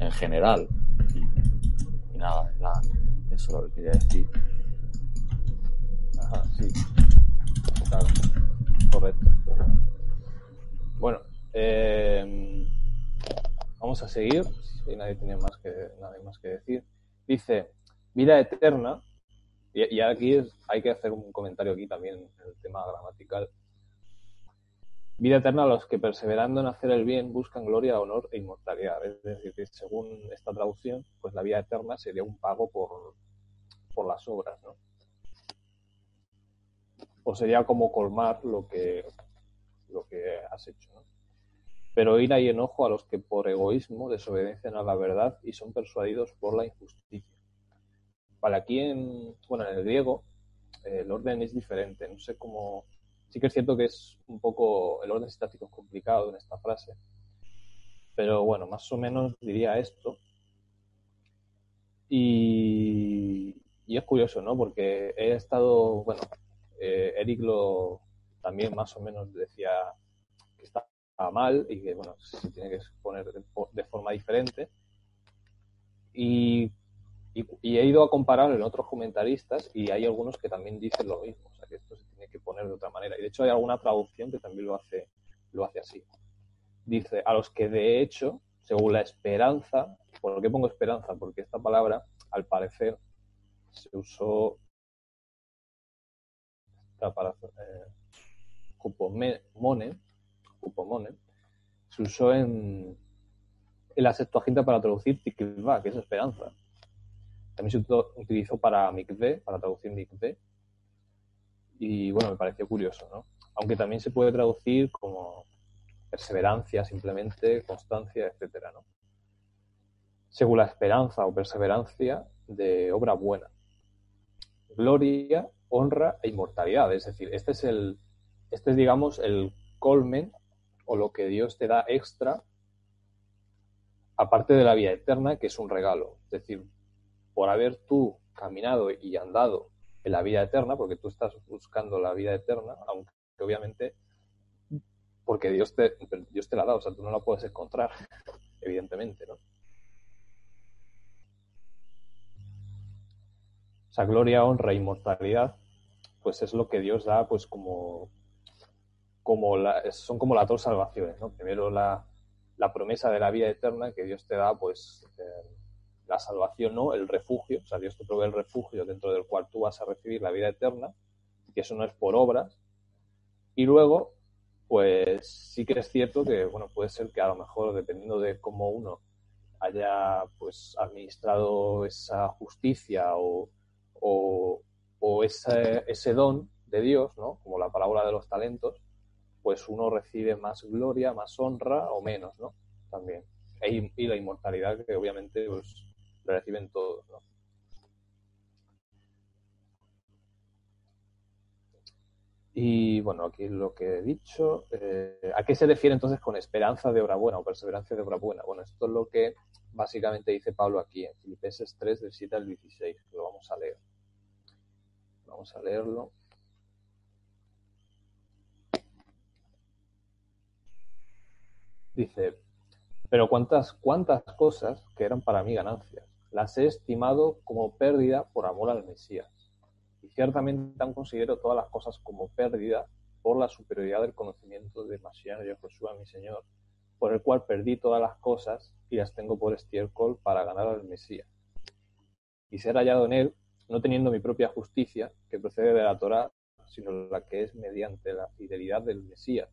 en general. Y, nada, era eso lo que quería decir. Ajá, sí. Correcto. Bueno, eh, vamos a seguir. Si nadie tiene más que, nada más que decir. Dice, vida eterna. Y, y aquí es- hay que hacer un comentario aquí también en el tema gramatical. Vida eterna a los que perseverando en hacer el bien buscan gloria, honor e inmortalidad. Es decir, que según esta traducción, pues la vida eterna sería un pago por, por las obras, ¿no? o sería como colmar lo que, lo que has hecho. ¿no? Pero ira y enojo a los que por egoísmo desobedecen a la verdad y son persuadidos por la injusticia. Vale, aquí en, bueno, en el griego eh, el orden es diferente. No sé cómo. Sí que es cierto que es un poco. El orden sintáctico es complicado en esta frase. Pero bueno, más o menos diría esto. Y, y es curioso, ¿no? Porque he estado. Bueno, eh, Eric lo también más o menos decía que estaba mal y que bueno se tiene que poner de, forma diferente y, y, y, he ido a comparar en otros comentaristas y hay algunos que también dicen lo mismo o sea que esto se que poner de otra manera y de hecho hay alguna traducción que también lo hace lo hace así dice a los que de hecho según la esperanza ¿por qué pongo esperanza? porque esta palabra al parecer se usó para eh, cupomone, se usó en, en la Septuaginta para traducir tikva, que es esperanza. También se utilizó para mikve, para traducir mikve. Y bueno, me pareció curioso, ¿no? Aunque también se puede traducir como perseverancia, simplemente, constancia, etcétera, ¿no? Según la esperanza o perseverancia de obra buena. Gloria, honra e inmortalidad. Es decir, este es el, este es, digamos, el colmen o lo que Dios te da extra, aparte de la vida eterna, que es un regalo. Es decir, por haber tú caminado y andado en la vida eterna, porque tú estás buscando la vida eterna, aunque obviamente porque Dios te, Dios te la da, o sea, tú no la puedes encontrar, evidentemente, ¿no? O sea, gloria, honra, inmortalidad, pues es lo que Dios da, pues como, como la, son como las dos salvaciones, ¿no? Primero la, la promesa de la vida eterna que Dios te da, pues eh, la salvación, ¿no? El refugio, o sea, Dios te provee el refugio dentro del cual tú vas a recibir la vida eterna, que eso no es por obras. Y luego, pues sí que es cierto que, bueno, puede ser que a lo mejor, dependiendo de cómo uno haya, pues, administrado esa justicia o, o, o ese, ese don de Dios, ¿no? Como la parábola de los talentos, pues uno recibe más gloria, más honra o menos, ¿no? También. E y la inmortalidad que obviamente pues, reciben todos, ¿no? Y bueno, aquí lo que he dicho. Eh, ¿A qué se refiere entonces con esperanza de obra buena o perseverancia de obra buena? Bueno, esto es lo que básicamente dice Pablo aquí en Filipenses 3, del 7 al 16. Lo vamos a leer. Vamos a leerlo. Dice, pero cuántas, cuántas cosas que eran para mí ganancias, las he estimado como pérdida por amor al Mesías. Y ciertamente aún considero todas las cosas como pérdida por la superioridad del conocimiento de Mashiach y Josué, mi Señor, por el cual perdí todas las cosas y las tengo por estiércol para ganar al Mesías. Y ser hallado en él, no teniendo mi propia justicia, que procede de la Torá, sino la que es mediante la fidelidad del Mesías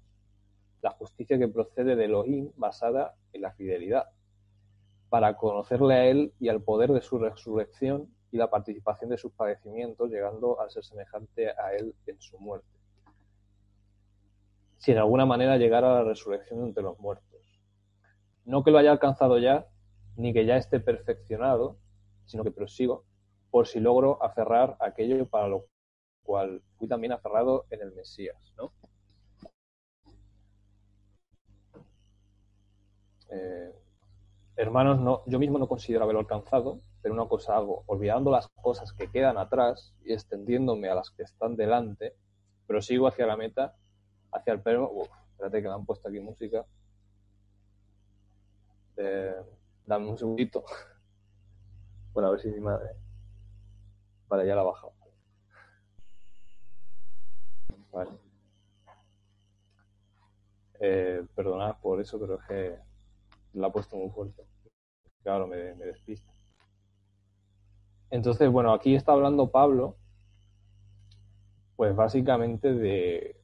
la justicia que procede de Elohim basada en la fidelidad, para conocerle a Él y al poder de su resurrección y la participación de sus padecimientos, llegando a ser semejante a Él en su muerte. Si en alguna manera llegara a la resurrección entre los muertos. No que lo haya alcanzado ya, ni que ya esté perfeccionado, sino que prosigo, por si logro aferrar aquello para lo cual fui también aferrado en el Mesías, ¿no? Eh, hermanos, no, yo mismo no considero haberlo alcanzado, pero una cosa hago, olvidando las cosas que quedan atrás y extendiéndome a las que están delante, prosigo hacia la meta, hacia el perro. Uf, espérate que me han puesto aquí música. Eh, dame un segundito. Bueno, a ver si mi madre. Vale, ya la ha bajado. Vale. Eh, perdonad por eso, pero es que la ha puesto muy fuerte. Claro, me, me despista. Entonces, bueno, aquí está hablando Pablo, pues básicamente de,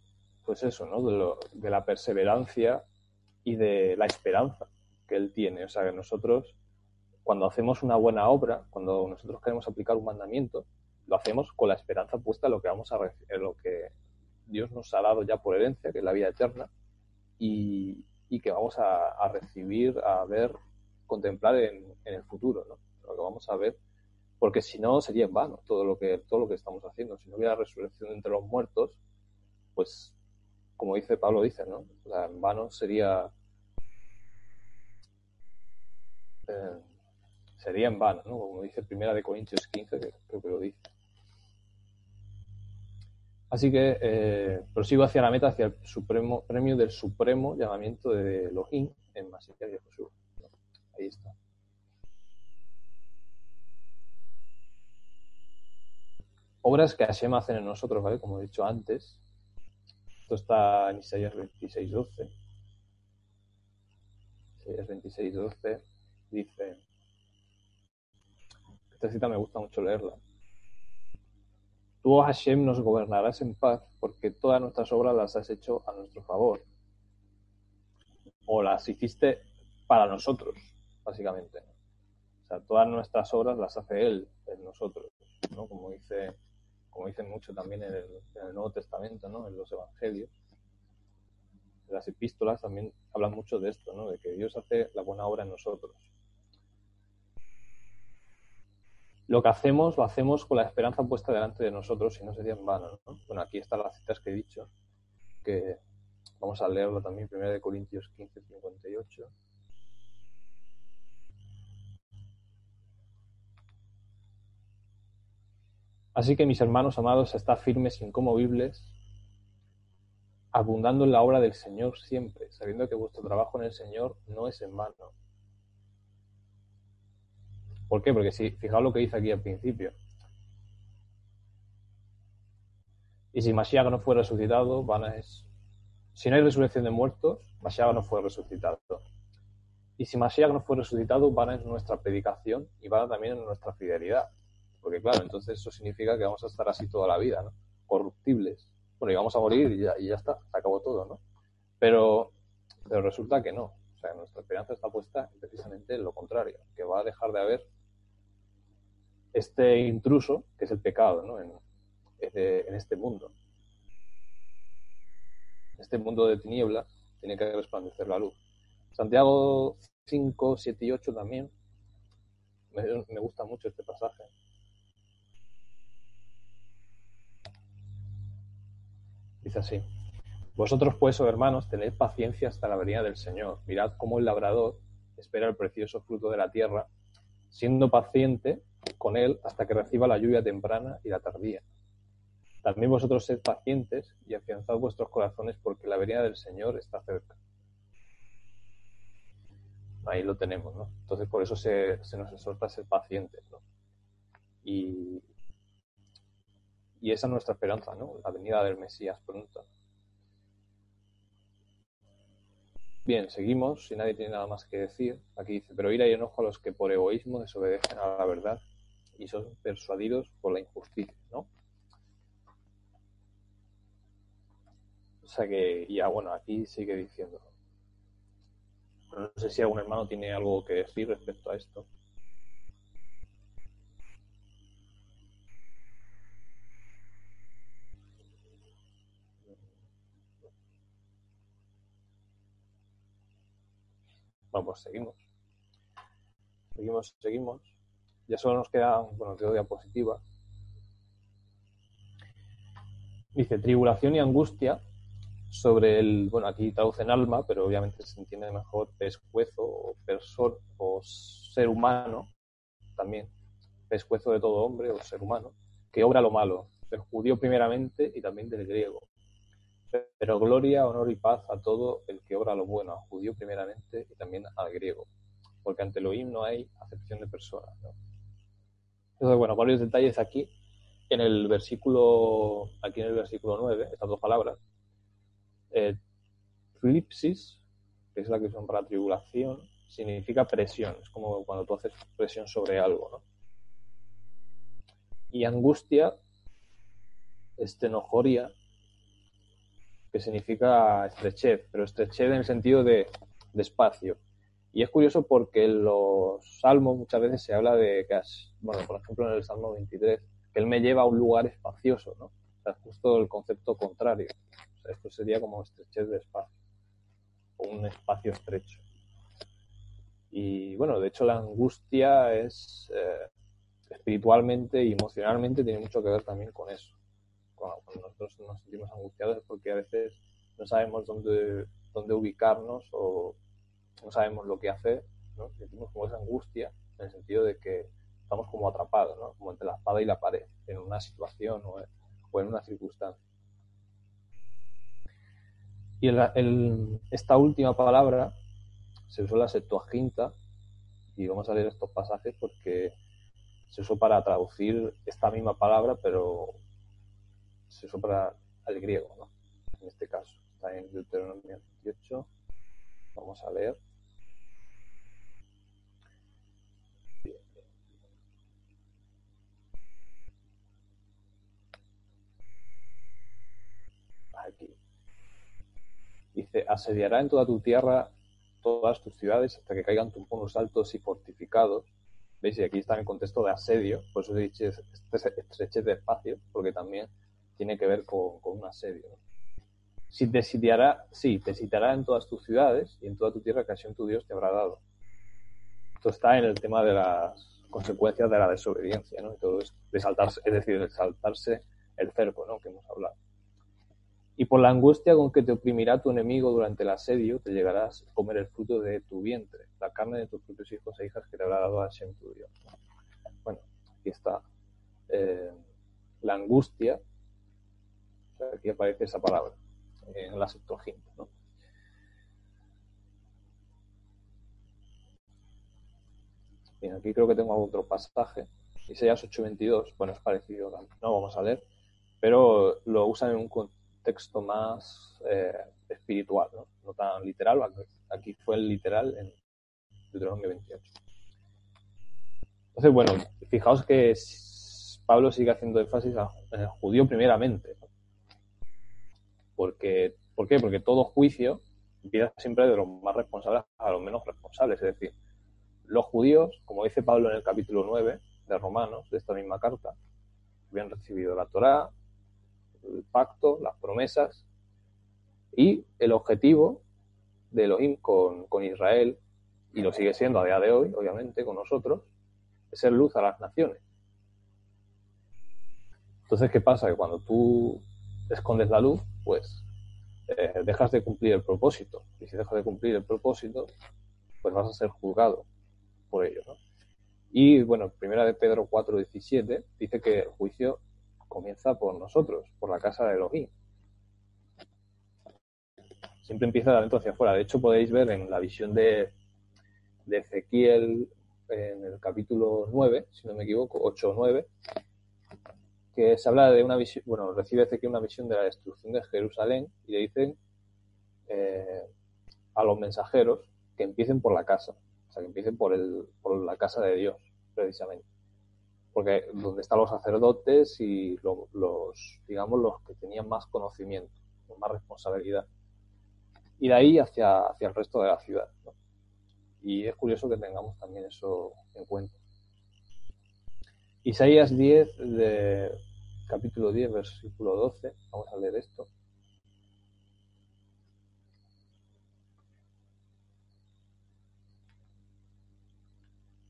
pues eso, ¿no? De, lo, de, la perseverancia y de la esperanza que él tiene. O sea, que nosotros, cuando hacemos una buena obra, cuando nosotros queremos aplicar un mandamiento, lo hacemos con la esperanza puesta en lo que vamos a en lo que Dios nos ha dado ya por herencia, que es la vida eterna, y, y que vamos a, recibir, a ver, contemplar en, en, el futuro, ¿no? Lo que vamos a ver, porque si no sería en vano todo lo que todo lo que estamos haciendo. Si no hubiera resurrección entre los muertos, pues como dice Pablo dice, ¿no? O en vano sería eh, sería en vano, ¿no? Como dice Primera de Corintios 15, que creo que lo dice. Así que eh, prosigo hacia la meta, hacia el supremo premio del supremo llamamiento de Elohim en Masías de Josué. Ahí está. Obras que Hashem hacen en nosotros, ¿vale? Como he dicho antes. Esto está en Isaías 26.12. Isaías 26.12 dice... Esta cita me gusta mucho leerla. Tú, Hashem, nos gobernarás en paz porque todas nuestras obras las has hecho a nuestro favor. O las hiciste para nosotros, básicamente. O sea, todas nuestras obras las hace Él en nosotros, ¿no? Como dice, como dicen mucho también en el, en el Nuevo Testamento, ¿no? en los Evangelios, las epístolas también hablan mucho de esto, ¿no? de que Dios hace la buena obra en nosotros. Lo que hacemos, lo hacemos con la esperanza puesta delante de nosotros y no sería en vano. ¿no? Bueno, aquí están las citas que he dicho, que vamos a leerlo también, 1 de Corintios 15, 58. Así que mis hermanos amados, estad firmes, incomovibles, abundando en la obra del Señor siempre, sabiendo que vuestro trabajo en el Señor no es en vano. ¿Por qué? Porque si, fijaos lo que dice aquí al principio. Y si Mashiach no fue resucitado, van es. Si no hay resurrección de muertos, Mashiach no fue resucitado. Y si Mashiach no fue resucitado, van es nuestra predicación y van también en nuestra fidelidad. Porque claro, entonces eso significa que vamos a estar así toda la vida, ¿no? Corruptibles. Bueno, y vamos a morir y ya, y ya está, se acabó todo, ¿no? Pero, pero resulta que no. Nuestra esperanza está puesta precisamente en lo contrario, que va a dejar de haber este intruso, que es el pecado. En, en este mundo. Este mundo de tinieblas tiene que resplandecer la luz. Santiago 5, 7 y 8 también. Me, me gusta mucho este pasaje. Dice así. Vosotros pues, oh hermanos, tened paciencia hasta la venida del Señor. Mirad cómo el labrador espera el precioso fruto de la tierra, siendo paciente con él hasta que reciba la lluvia temprana y la tardía. También vosotros sed pacientes y afianzad vuestros corazones porque la venida del Señor está cerca. Ahí lo tenemos, ¿no? Entonces por eso se, nos exhorta a ser pacientes, ¿no? Y, y esa es nuestra esperanza, ¿no? La venida del Mesías pronto. Bien, seguimos, si nadie tiene nada más que decir. Aquí dice, pero ira y enojo a los que por egoísmo desobedecen a la verdad y son persuadidos por la injusticia, ¿no? O sea que, ya bueno, aquí sigue diciendo. No sé si algún hermano tiene algo que decir respecto a esto. Bueno, pues seguimos. Seguimos, seguimos. Ya solo nos queda, bueno, quedó diapositiva. Dice, tribulación y angustia sobre el, bueno, aquí traducen alma, pero obviamente se entiende mejor pescuezo o persona o ser humano, también, pescuezo de todo hombre o ser humano, que obra lo malo, del judío primeramente y también del griego. Pero gloria, honor y paz a todo el que obra lo bueno, al judío primeramente y también al griego, porque ante Elohim no hay acepción de personas. ¿no? Entonces, bueno, varios detalles aquí. En el versículo, aquí en el versículo 9, estas dos palabras, eh, flipsis, que es la que usan para tribulación, significa presión. Es como cuando tú haces presión sobre algo, ¿no? Y angustia, estenojoria, que significa estrechez, pero estrechez en el sentido de, espacio. Y es curioso porque en los salmos muchas veces se habla de que, bueno, por ejemplo en el Salmo 23, que él me lleva a un lugar espacioso, ¿no? O sea, justo el concepto contrario. Esto sería como estrechez de espacio, o un espacio estrecho. Y bueno, de hecho la angustia es eh, espiritualmente y emocionalmente tiene mucho que ver también con eso. Cuando, nosotros nos sentimos angustiados es porque a veces no sabemos dónde, dónde ubicarnos o no sabemos lo que hacer. Sentimos como esa angustia en el sentido de que estamos como atrapados. Como entre la espada y la pared, en una situación o, en una circunstancia. Y esta última palabra se usó la Septuaginta, y vamos a leer estos pasajes porque se usó para traducir esta misma palabra, pero se para el griego, ¿no? En este caso, está en Deuteronomio 28. Vamos a leer. Aquí. Dice, asediará en toda tu tierra todas tus ciudades hasta que caigan tus muros altos y fortificados, ¿Veis? Y aquí está en el contexto de asedio, por eso he dicho estrechez de espacio, porque también tiene que ver con, con un asedio. ¿no? Si te sitiará, sí, te sitiará en todas tus ciudades y en toda tu tierra que acción tu Dios te habrá dado. Esto está en el tema de las consecuencias de la desobediencia, ¿no? Y todo esto, de saltarse, es decir, de saltarse el cerco, ¿no? Que hemos hablado. Y por la angustia con que te oprimirá tu enemigo durante el asedio, te llegarás a comer el fruto de tu vientre, la carne de tus propios hijos e hijas que te habrá dado Hashem tu Dios. Bueno, aquí está eh, la angustia, aquí aparece esa palabra en la Septuaginta, ¿no? Bien, aquí creo que tengo otro pasaje, Isaías 8:22, bueno, es parecido, no vamos a leer, pero lo usan en un contexto más eh, espiritual, ¿no? tan literal, aquí fue el literal en Deuteronomio 28. Entonces, bueno, fijaos que Pablo sigue haciendo énfasis en el judío primeramente. Porque, ¿Por qué? Porque todo juicio empieza siempre de los más responsables a los menos responsables. Es decir, los judíos, como dice Pablo en el capítulo 9 de Romanos, de esta misma carta, habían recibido la Torá, el pacto, las promesas y el objetivo de Elohim con, con Israel, y lo sigue siendo a día de hoy, obviamente, con nosotros, es ser luz a las naciones. Entonces, ¿qué pasa? Que cuando tú escondes la luz, pues eh, dejas de cumplir el propósito. Y si dejas de cumplir el propósito, pues vas a ser juzgado por ello. Y bueno, primera de Pedro 4.17 dice que el juicio comienza por nosotros, por la casa de Elohim. Siempre empieza de adentro hacia afuera. De hecho, podéis ver en la visión de, de Ezequiel en el capítulo 9, si no me equivoco, 8 o 9, que se habla de una visión, bueno, recibe Ezequiel una visión de la destrucción de Jerusalén y le dicen eh, a los mensajeros que empiecen por la casa, o sea, que empiecen por, el, por la casa de Dios, precisamente. Porque donde están los sacerdotes y lo, los, digamos, los que tenían más conocimiento, más responsabilidad. Y de ahí hacia, hacia el resto de la ciudad. Y es curioso que tengamos también eso en cuenta. Isaías 10, de, capítulo 10, versículo 12. Vamos a leer esto.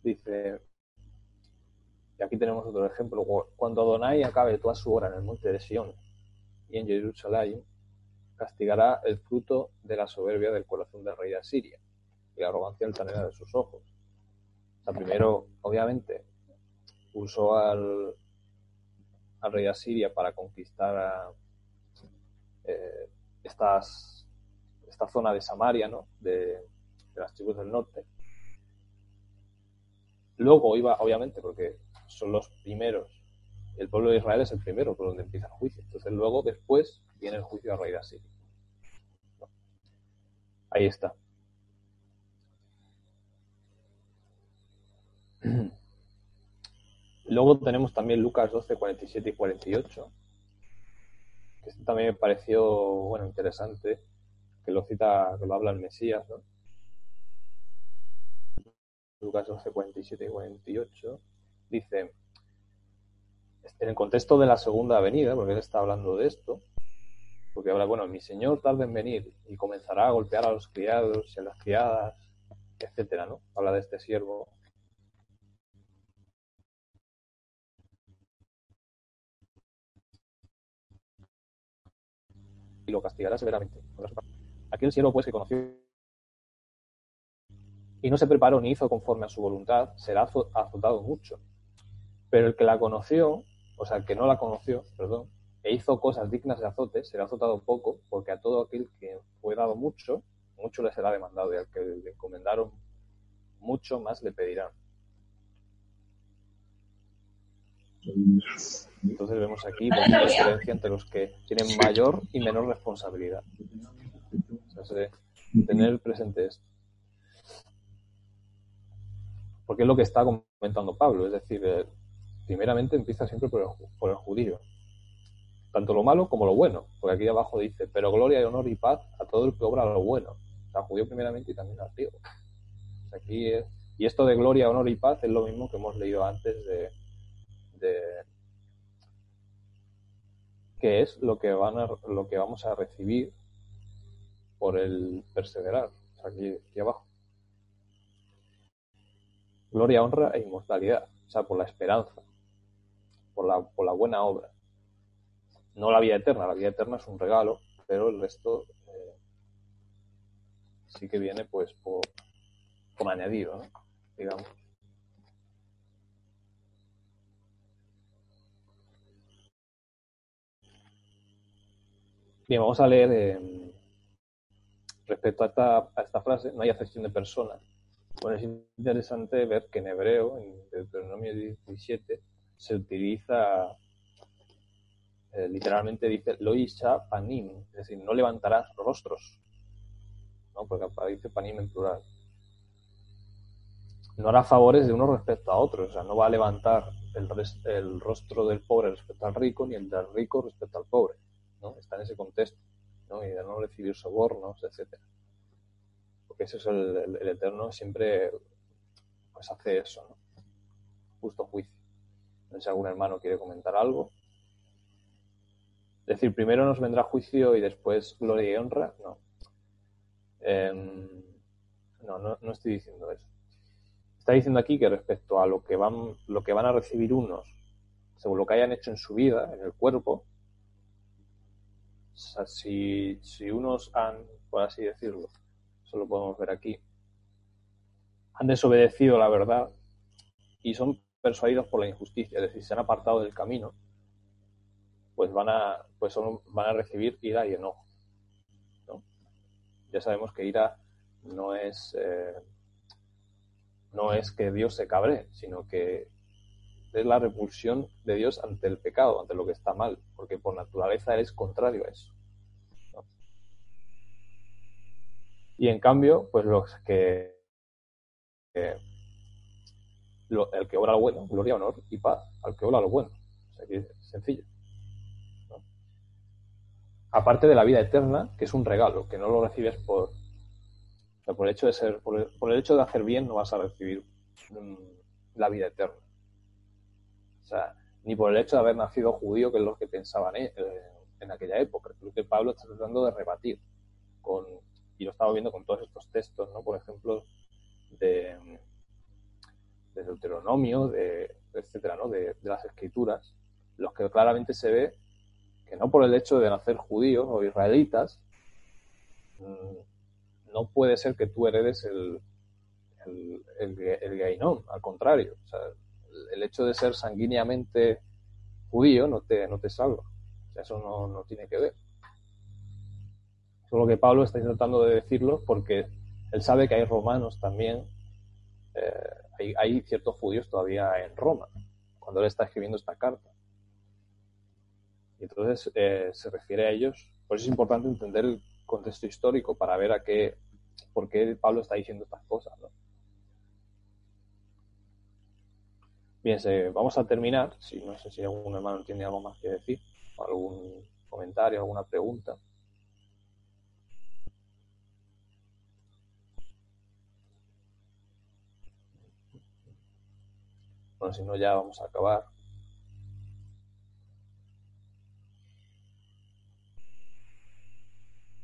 Dice, y aquí tenemos otro ejemplo, cuando Adonai acabe toda su obra en el monte de Sion y en Jerusalén, castigará el fruto de la soberbia del corazón del rey de Asiria y la arrogancia altanera de sus ojos. O sea, primero, obviamente, usó al, rey de Asiria para conquistar eh, estas, esta zona de Samaria, ¿no? de, las tribus del norte. Luego iba, obviamente, porque son los primeros, el pueblo de Israel es el primero por donde empieza el juicio. Entonces luego, después, viene el juicio al rey de Asiria. Ahí está. Luego tenemos también Lucas 12, 47 y 48. Que este también me pareció, bueno, interesante, que lo cita, que lo habla el Mesías, ¿no? Lucas 12, 47 y 48. Dice, en el contexto de la segunda venida, porque él está hablando de esto, porque habla, bueno, mi señor tarda en venir y comenzará a golpear a los criados y a las criadas, etcétera, ¿no? Habla de este siervo y lo castigará severamente. Aquel siervo pues que conoció y no se preparó ni hizo conforme a su voluntad, será azotado mucho. Pero el que la conoció, o sea, el que no la conoció, perdón, e hizo cosas dignas de azote, será azotado poco, porque a todo aquel que fue dado mucho, mucho le será demandado, y al que le encomendaron mucho más le pedirán. Entonces vemos aquí la diferencia entre los que tienen mayor y menor responsabilidad. Tener presente esto. Porque es lo que está comentando Pablo, es decir, eh, primeramente empieza siempre por el, por el judío. Tanto lo malo como lo bueno. Porque aquí abajo dice, pero gloria y honor y paz a todo el que obra lo bueno. Sea, judío primeramente y también al griego. Aquí es Y esto de gloria, honor y paz es lo mismo que hemos leído antes de, de que es lo que van a, lo que vamos a recibir por el perseverar. Aquí abajo. Gloria, honra e inmortalidad. O sea, por la esperanza, por la, por la buena obra. No la vida eterna, la vida eterna es un regalo, pero el resto eh, sí que viene pues por, por añadido, ¿no? digamos. Bien, vamos a leer eh, respecto a esta, frase, no hay acepción de persona. Bueno, es interesante ver que en hebreo, en Deuteronomio 17, se utiliza, eh, literalmente dice, loisha panim, es decir, no levantarás rostros, ¿no? porque aparece panim en plural. No hará favores de uno respecto a otro, o sea, no va a levantar el, el rostro del pobre respecto al rico, ni el del rico respecto al pobre, ¿no? Está en ese contexto, ¿no? Y de no recibir sobornos, etcétera. Porque eso es el, Eterno siempre pues hace eso, ¿no? Justo juicio. Si algún hermano quiere comentar algo. Decir, primero nos vendrá juicio y después gloria y honra. No. Em, no, no, no estoy diciendo eso. Está diciendo aquí que respecto a lo que van, lo que van a recibir unos, según lo que hayan hecho en su vida, en el cuerpo, si, si unos han, por así decirlo, eso lo podemos ver aquí, han desobedecido la verdad y son persuadidos por la injusticia, es decir, se han apartado del camino, pues van a, pues son- van a recibir ira y enojo. ¿no? Ya sabemos que ira no es, eh, no es que Dios se cabre, sino que es la repulsión de Dios ante el pecado, ante lo que está mal, porque por naturaleza eres contrario a eso. Y en cambio, pues los que eh, el que obra lo bueno, gloria, honor y paz al que obra lo bueno. Sencillo. Aparte de la vida eterna, que es un regalo, que no lo recibes por, el hecho de ser, por el hecho de hacer bien no vas a recibir mm, la vida eterna. O sea, ni por el hecho de haber nacido judío, que es lo que pensaban eh, en aquella época. Creo que Pablo está tratando de rebatir con, y lo estaba viendo con todos estos textos, ¿no? Por ejemplo, de, de Deuteronomio, de, etcétera, ¿no? De, las escrituras, los que claramente se ve que no por el hecho de nacer judíos o israelitas, mm, no puede ser que tú heredes el, el, el, el Gainón, al contrario. O sea, el, hecho de ser sanguíneamente judío no te, no te salva. O sea, eso no, no tiene que ver. Solo que Pablo está intentando de decirlo porque él sabe que hay romanos también, eh, hay, hay ciertos judíos todavía en Roma, cuando él está escribiendo esta carta. Y entonces eh, se refiere a ellos. Por eso es importante entender el contexto histórico para ver a qué, por qué Pablo está diciendo estas cosas. ¿no? Bien, vamos a terminar. Si, no sé si algún hermano tiene algo más que decir, algún comentario, alguna pregunta. Bueno, si no, ya vamos a acabar.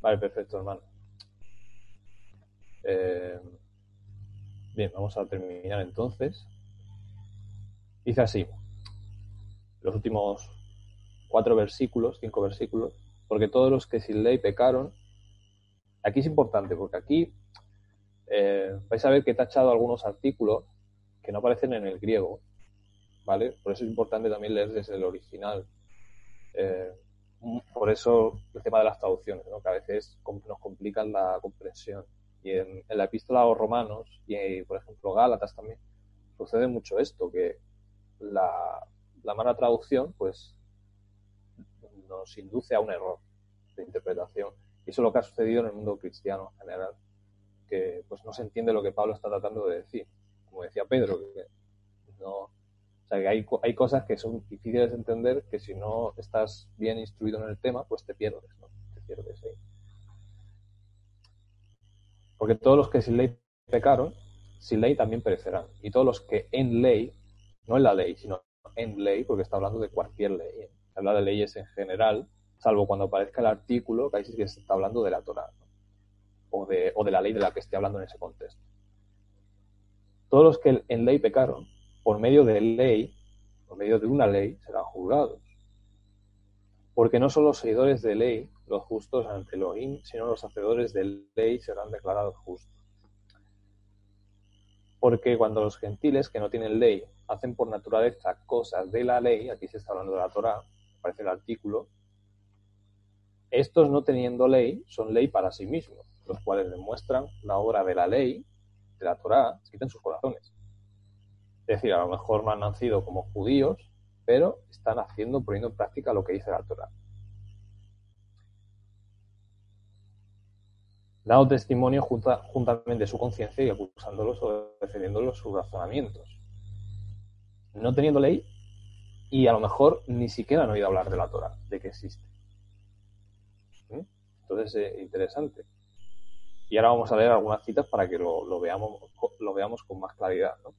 Vale, perfecto, hermano. Eh, bien, vamos a terminar entonces. Dice así, los últimos cuatro versículos, cinco versículos, porque todos los que sin ley pecaron, aquí es importante, porque aquí eh, vais a ver que he tachado algunos artículos que no aparecen en el griego, ¿vale? Por eso es importante también leer desde el original. Eh, por eso el tema de las traducciones, ¿no? que a veces nos complican la comprensión. Y en, en la epístola a los romanos y, por ejemplo, Gálatas también, sucede mucho esto, que la, la mala traducción pues nos induce a un error de interpretación. Y eso es lo que ha sucedido en el mundo cristiano en general, que pues no se entiende lo que Pablo está tratando de decir. Como decía Pedro, que no, o sea, que hay, hay cosas que son difíciles de entender que si no estás bien instruido en el tema, pues te pierdes, ¿no? Te pierdes ahí. Porque todos los que sin ley pecaron, sin ley también perecerán. Y todos los que en ley, no en la ley, sino en ley, porque está hablando de cualquier ley. ¿eh? Habla de leyes en general, salvo cuando aparezca el artículo, que ahí sí que se está hablando de la Torah, o, de, o de la ley de la que esté hablando en ese contexto. Todos los que en ley pecaron, por medio de ley, por medio de una ley, serán juzgados. Porque no son los seguidores de ley los justos ante Elohim, sino los hacedores de ley serán declarados justos. Porque cuando los gentiles que no tienen ley hacen por naturaleza cosas de la ley, aquí se está hablando de la Torah, aparece el artículo, estos no teniendo ley son ley para sí mismos, los cuales demuestran la obra de la ley, de la Torah, escrita en sus corazones. Es decir, a lo mejor no han nacido como judíos, pero están haciendo, poniendo en práctica lo que dice la Torah. Dado testimonio junta, juntamente su conciencia y acusándolos o defendiéndolos sus razonamientos. No teniendo ley y a lo mejor ni siquiera han oído hablar de la Torah, de que existe. ¿Mm? Entonces, eh, interesante. Y ahora vamos a leer algunas citas para que lo, lo veamos, lo veamos con más claridad. ¿no?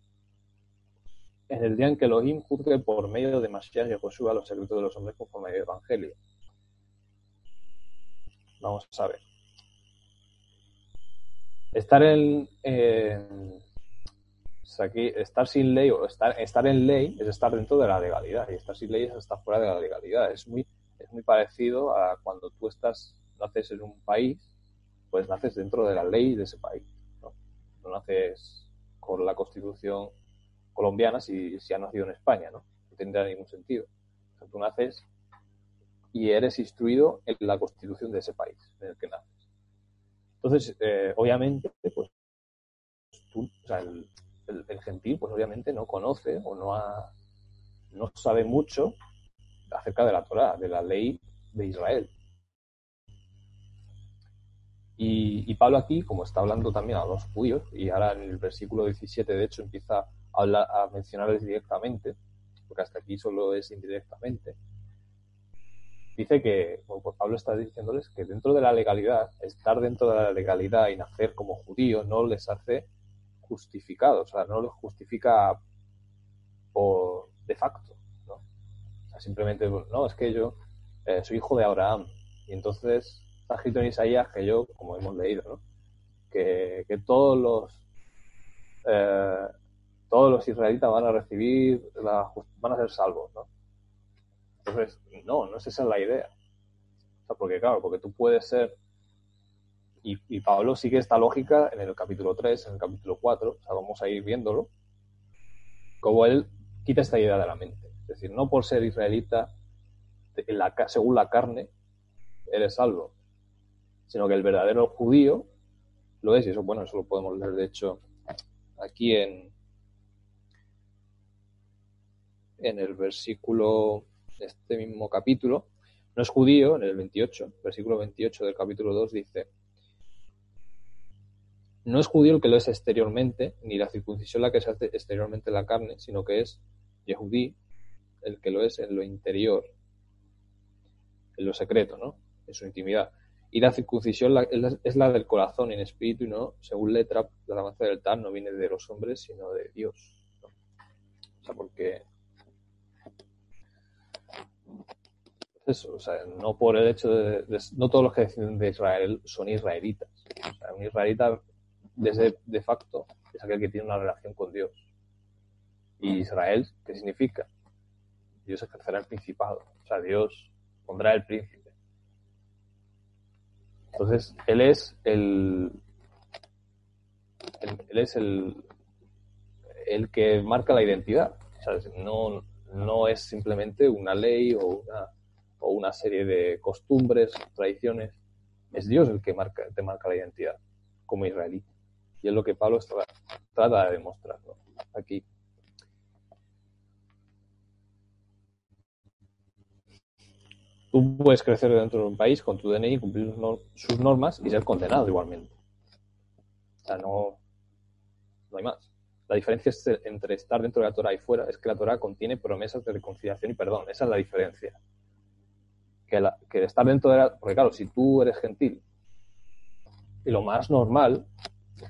En el día en que Elohim juzgue por medio de Mashiach y Josué los secretos de los hombres conforme al Evangelio. Vamos a ver. Estar en, en aquí, estar sin ley o estar, estar en ley es estar dentro de la legalidad y estar sin ley es estar fuera de la legalidad. Es muy, es muy parecido a cuando tú estás, naces en un país, pues naces dentro de la ley de ese país. No, no naces con la constitución colombiana si, si has nacido en España, ¿no? No tendría ningún sentido. O tú naces y eres instruido en la constitución de ese país en el que naces. Entonces, eh, obviamente, pues el, el, gentil, pues obviamente no conoce o no, ha, no sabe mucho acerca de la Torah, de la ley de Israel. Y, y, Pablo aquí, como está hablando también a los judíos, y ahora en el versículo 17, de hecho, empieza a, hablar, a mencionarles directamente, porque hasta aquí solo es indirectamente, dice que, pues Pablo está diciéndoles que dentro de la legalidad, estar dentro de la legalidad y nacer como judío no les hace justificados, o sea, no los justifica por de facto, ¿no? O sea, simplemente, no, es que yo eh, soy hijo de Abraham, y entonces está escrito en Isaías que yo, como hemos leído, ¿no? Que, que todos los eh, todos los israelitas van a recibir, la, van a ser salvos, ¿no? Entonces, no, no es esa la idea. O sea, porque claro, porque tú puedes ser, y, Pablo sigue esta lógica en el capítulo 3, en el capítulo 4, o sea, vamos a ir viéndolo, como él quita esta idea de la mente. Es decir, no por ser israelita, según la carne, eres salvo, sino que el verdadero judío lo es, y eso, bueno, eso lo podemos leer, de hecho, aquí en, en el versículo este mismo capítulo, no es judío, en el 28, versículo 28 del capítulo 2 dice, no es judío el que lo es exteriormente, ni la circuncisión la que se hace exteriormente en la carne, sino que es Yehudí el que lo es en lo interior, en lo secreto, ¿no? En su intimidad. Y la circuncisión es la del corazón en espíritu y no, según letra, la alabanza del tal no viene de los hombres, sino de Dios. O sea, porque eso, o sea, no por el hecho de, no todos los que deciden de Israel son israelitas. O sea, un israelita desde de facto es aquel que tiene una relación con Dios. Y Israel, ¿qué significa? Dios ejercerá el principado, o sea, Dios pondrá el príncipe. Entonces, él es el, él es el, el que marca la identidad. O sea, no, no es simplemente una ley o una, o una serie de costumbres, tradiciones. Es Dios el que marca, te marca la identidad como israelí. Y es lo que Pablo trata de demostrar ¿no? aquí. Tú puedes crecer dentro de un país con tu DNI, cumplir sus normas y ser condenado igualmente. O sea, no, no hay más. La diferencia entre estar dentro de la Torah y fuera es que la Torah contiene promesas de reconciliación y perdón. Esa es la diferencia. Que, la, que estar dentro de la... Porque claro, si tú eres gentil y lo más normal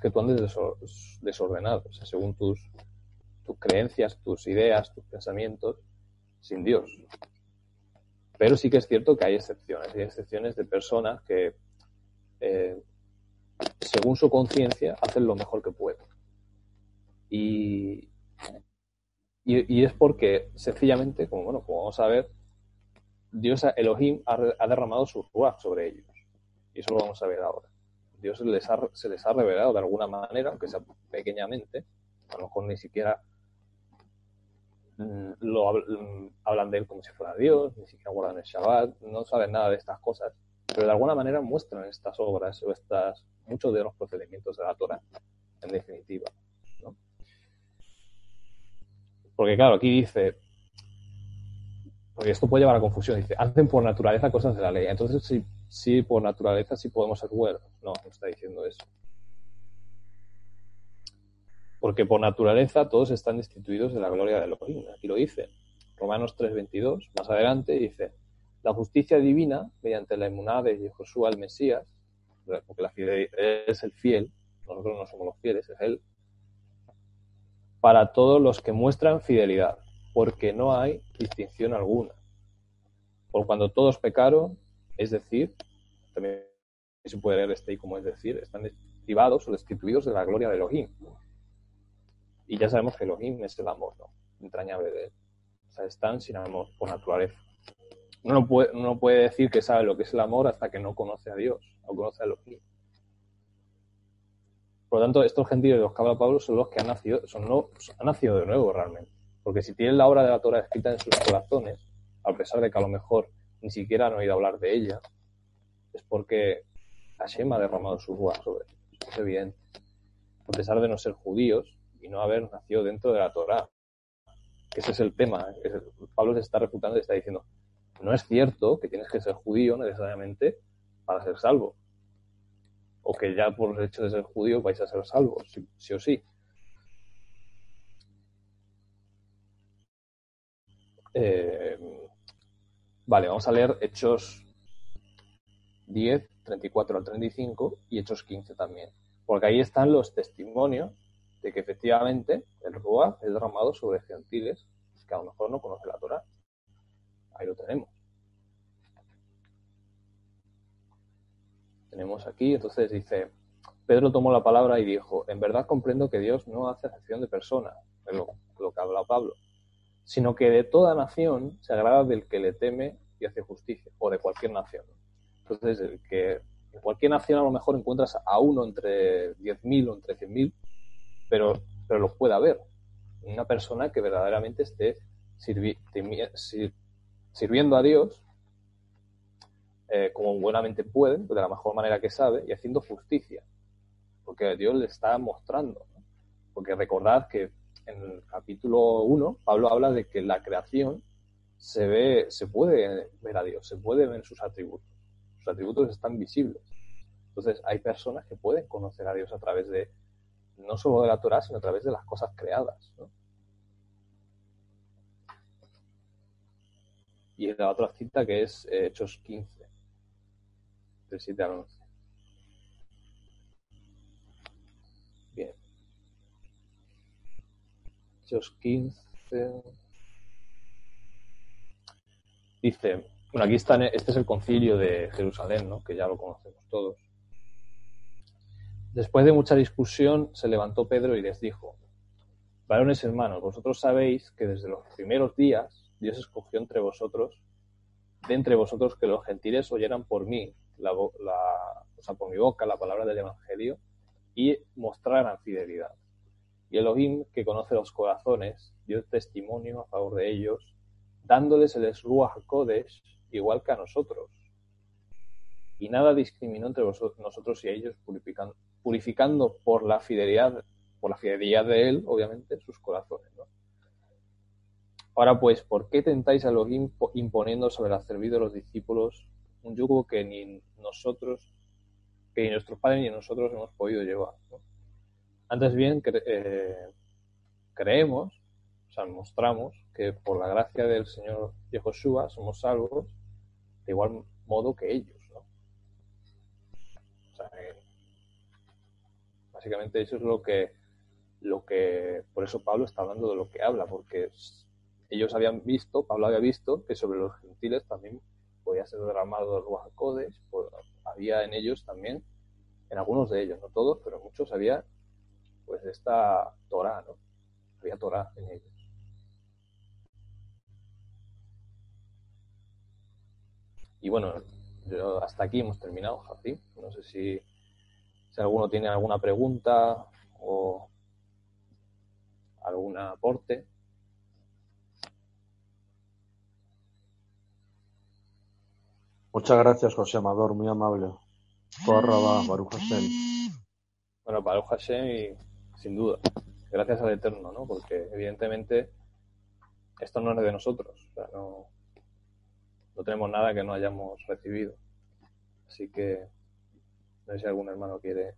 que tú andes desor- desordenado, según tus, tus creencias, tus ideas, tus pensamientos, sin Dios. Pero sí que es cierto que hay excepciones, hay excepciones de personas que, eh, según su conciencia, hacen lo mejor que pueden. Y, y, y es porque, sencillamente, como, bueno, como vamos a ver, Dios, Elohim, ha, derramado su ruach sobre ellos. Y eso lo vamos a ver ahora. Dios ha- se les ha revelado de alguna manera, aunque sea pequeñamente, a lo mejor ni siquiera mm, lo mm, hablan de él como si fuera Dios, ni siquiera guardan el Shabbat, no saben nada de estas cosas, pero de alguna manera muestran estas obras o estas, muchos de los procedimientos de la Torah, en definitiva. ¿no? Porque claro, aquí dice, porque esto puede llevar a confusión, dice, hacen por naturaleza cosas de la ley, entonces sí, sí por naturaleza sí podemos ser buenos. No, no está diciendo eso. Porque por naturaleza todos están destituidos de la gloria de Elohim. Aquí lo dice. Romanos 3.22, más adelante, dice, la justicia divina, mediante la emuná de Josué el Mesías, porque la fide- es el fiel, nosotros no somos los fieles, es él, para todos los que muestran fidelidad, porque no hay distinción alguna. Por cuando todos pecaron, es decir, también se puede leer este ahí como es decir, están privados o destituidos de la gloria de Elohim. Y ya sabemos que Elohim es el amor, ¿no? Entrañable de él. O sea, están sin amor por naturaleza. Uno no puede, uno no puede decir que sabe lo que es el amor hasta que no conoce a Dios o conoce a Elohim. Por lo tanto, estos gentiles de los que habla Pablo son los que han nacido, son no, han nacido de nuevo realmente. Porque si tienen la obra de la Torah escrita en sus corazones, a pesar de que a lo mejor ni siquiera han oído hablar de ella, es porque Hashem ha derramado su ruach sobre ellos. Es evidente. A pesar de no ser judíos y no haber nacido dentro de la Torah. Ese es el tema. El- Pablo se está refutando y está diciendo, no es cierto que tienes que ser judío necesariamente para ser salvo. O que ya por el hecho de ser judío vais a ser salvos, sí, sí o sí. Eh, vale, vamos a leer Hechos 10, 34 al 35 y Hechos 15 también. Porque ahí están los testimonios de que efectivamente el Ruach es derramado sobre gentiles que a lo mejor no conocen la Torah. Ahí lo tenemos. Tenemos aquí, entonces dice, Pedro tomó la palabra y dijo, en verdad comprendo que Dios no hace acepción de personas, es lo, lo que habla Pablo, sino que de toda nación se agrada del que le teme y hace justicia, o de cualquier nación. Entonces, el que en cualquier nación a lo mejor encuentras a uno entre 10.000 o entre 100.000, pero, pero los puede haber. Una persona que verdaderamente esté sirviendo a Dios eh, como buenamente puede, de la mejor manera que sabe, y haciendo justicia. Porque Dios le está mostrando. Porque recordad que en el capítulo 1, Pablo habla de que la creación se ve, se puede ver a Dios, se puede ver sus atributos. Sus atributos están visibles. Entonces hay personas que pueden conocer a Dios a través de, no solo de la Torah, sino a través de las cosas creadas. ¿no? Y la otra cita que es eh, Hechos 15, del 7 al 11. Hechos 15. Dice, bueno, aquí está, este es el concilio de Jerusalén, que ya lo conocemos todos. Después de mucha discusión, se levantó Pedro y les dijo, varones hermanos, vosotros sabéis que desde los primeros días Dios escogió entre vosotros, de entre vosotros que los gentiles oyeran por mí, la, la- o sea, por mi boca, la palabra del Evangelio y mostraran fidelidad. Y Elohim, que conoce los corazones, dio testimonio a favor de ellos, dándoles el Ruach Kodesh igual que a nosotros. Y nada discriminó entre nosotros y ellos, purificando, purificando por la fidelidad, por la fidelidad de él, obviamente, sus corazones. Ahora pues, ¿por qué tentáis a Elohim po- imponiendo sobre la cerviz de los discípulos un yugo que ni nosotros, que ni nuestros padres ni nosotros hemos podido llevar? ¿no? Antes bien, cre- eh, creemos, o sea, mostramos que por la gracia del Señor Yehoshua somos salvos de igual modo que ellos, ¿no? O sea, que Básicamente eso es lo que, lo que, por eso Pablo está hablando de lo que habla, porque ellos habían visto, Pablo había visto que sobre los gentiles también podía ser derramado el Ruach pues, había en ellos también, en algunos de ellos, no todos, pero muchos había pues esta Torah, ¿no? Había Torah en ellos. Y bueno, hasta aquí hemos terminado, Jaci. No sé si, si alguno tiene alguna pregunta o algún aporte. Muchas gracias, José Amador, muy amable. Corraba, Baruch Hashem. Bueno, Baruch Hashem y sin duda, gracias al Eterno, ¿no? Porque evidentemente esto no es de nosotros, o sea, no, no tenemos nada que no hayamos recibido. Así que no sé si algún hermano quiere.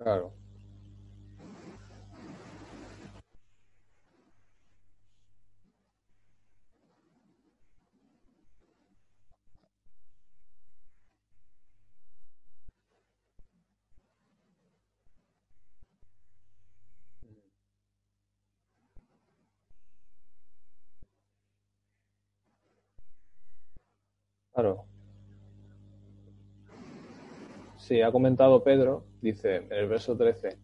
Claro. Claro. Sí, ha comentado Pedro, dice en el verso 13,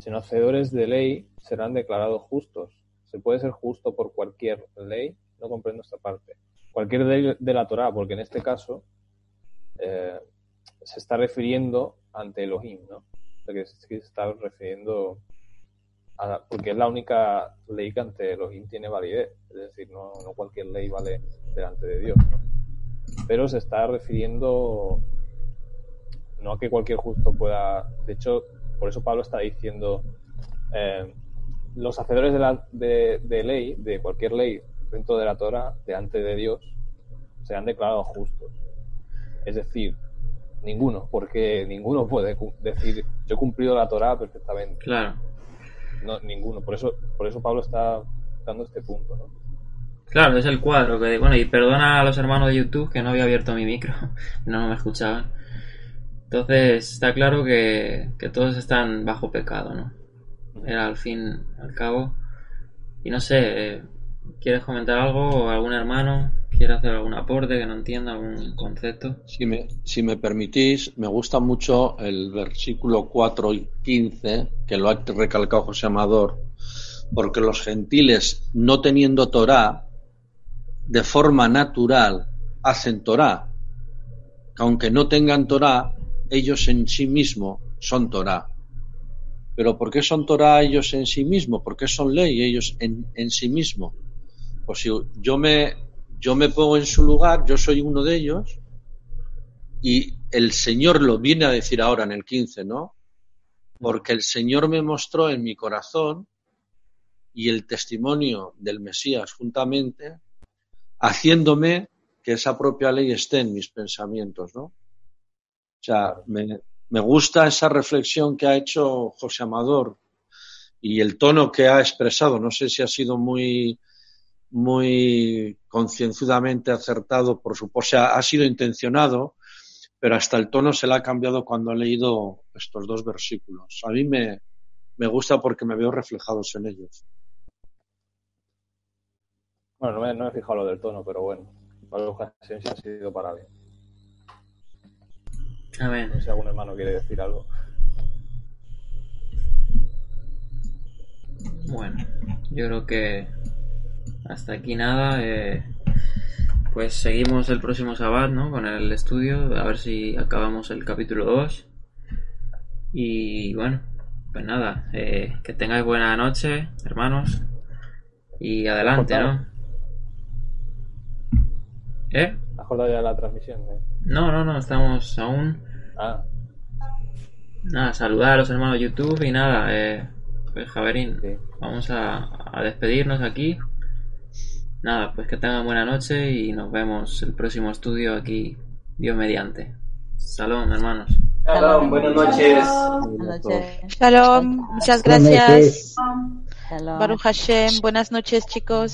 sino hacedores de ley serán declarados justos. ¿Se puede ser justo por cualquier ley? No comprendo esta parte. Cualquier ley de la Torah, porque en este caso eh, se está refiriendo ante Elohim, ¿no? que se está refiriendo a, porque es la única ley que ante Elohim tiene validez, es decir, no, cualquier ley vale delante de Dios. Pero se está refiriendo no a que cualquier justo pueda, de hecho, por eso Pablo está diciendo, eh, los hacedores de, la, de, de ley, de cualquier ley dentro de la Torah, delante de Dios, se han declarado justos. Es decir, ninguno, porque ninguno puede decir yo he cumplido la Torah perfectamente. Claro. No, ninguno. Por eso, por eso Pablo está dando este punto, ¿no? Claro, es el cuadro que, bueno, y perdona a los hermanos de YouTube que no había abierto mi micro, no me escuchaban. Entonces, está claro que, que todos están bajo pecado, ¿no? Era al fin, al cabo. Y no sé, eh, ¿quieres comentar algo? ¿O algún hermano quiere hacer algún aporte que no entienda algún concepto? Si me, si me permitís, me gusta mucho el versículo 4 y 15, que lo ha recalcado José Amador, porque los gentiles, no teniendo Torá, de forma natural hacen Torá. Aunque no tengan Torá, ellos en sí mismos son Torá. Pero ¿por qué son Torá ellos en sí mismos? ¿Por qué son ley ellos en, en sí mismos? Pues si yo me, yo me pongo en su lugar, yo soy uno de ellos, y el Señor lo viene a decir ahora en el 15, ¿no? Porque el Señor me mostró en mi corazón y el testimonio del Mesías juntamente, haciéndome que esa propia ley esté en mis pensamientos, ¿no? O sea, me, gusta esa reflexión que ha hecho José Amador y el tono que ha expresado. No sé si ha sido muy, muy concienzudamente acertado, por supuesto, o sea, ha sido intencionado, pero hasta el tono se le ha cambiado cuando ha leído estos dos versículos. A mí me, me gusta porque me veo reflejados en ellos. Bueno, no me, he fijado lo del tono, pero bueno, para la ocasión sí ha sido para bien. Amén. No sé si algún hermano quiere decir algo. Bueno, yo creo que hasta aquí nada. eh, pues seguimos el próximo sábado, ¿no? Con el estudio, a ver si acabamos el capítulo 2. Y bueno, pues nada, eh, que tengáis buena noche, hermanos. Y adelante, ¿no? ¿Eh? ¿Has ya la transmisión? eh? No, no, no, estamos aún. Ah, Nada, saludar a los hermanos de YouTube y nada, eh, pues Javerín, sí. vamos a, a despedirnos aquí. Nada, pues que tengan buena noche y nos vemos el próximo estudio aquí, Dios mediante. Salón, hermanos. Shalom, buenas noches. Buenas noches. Shalom, muchas gracias. Baruch Hashem, buenas noches chicos.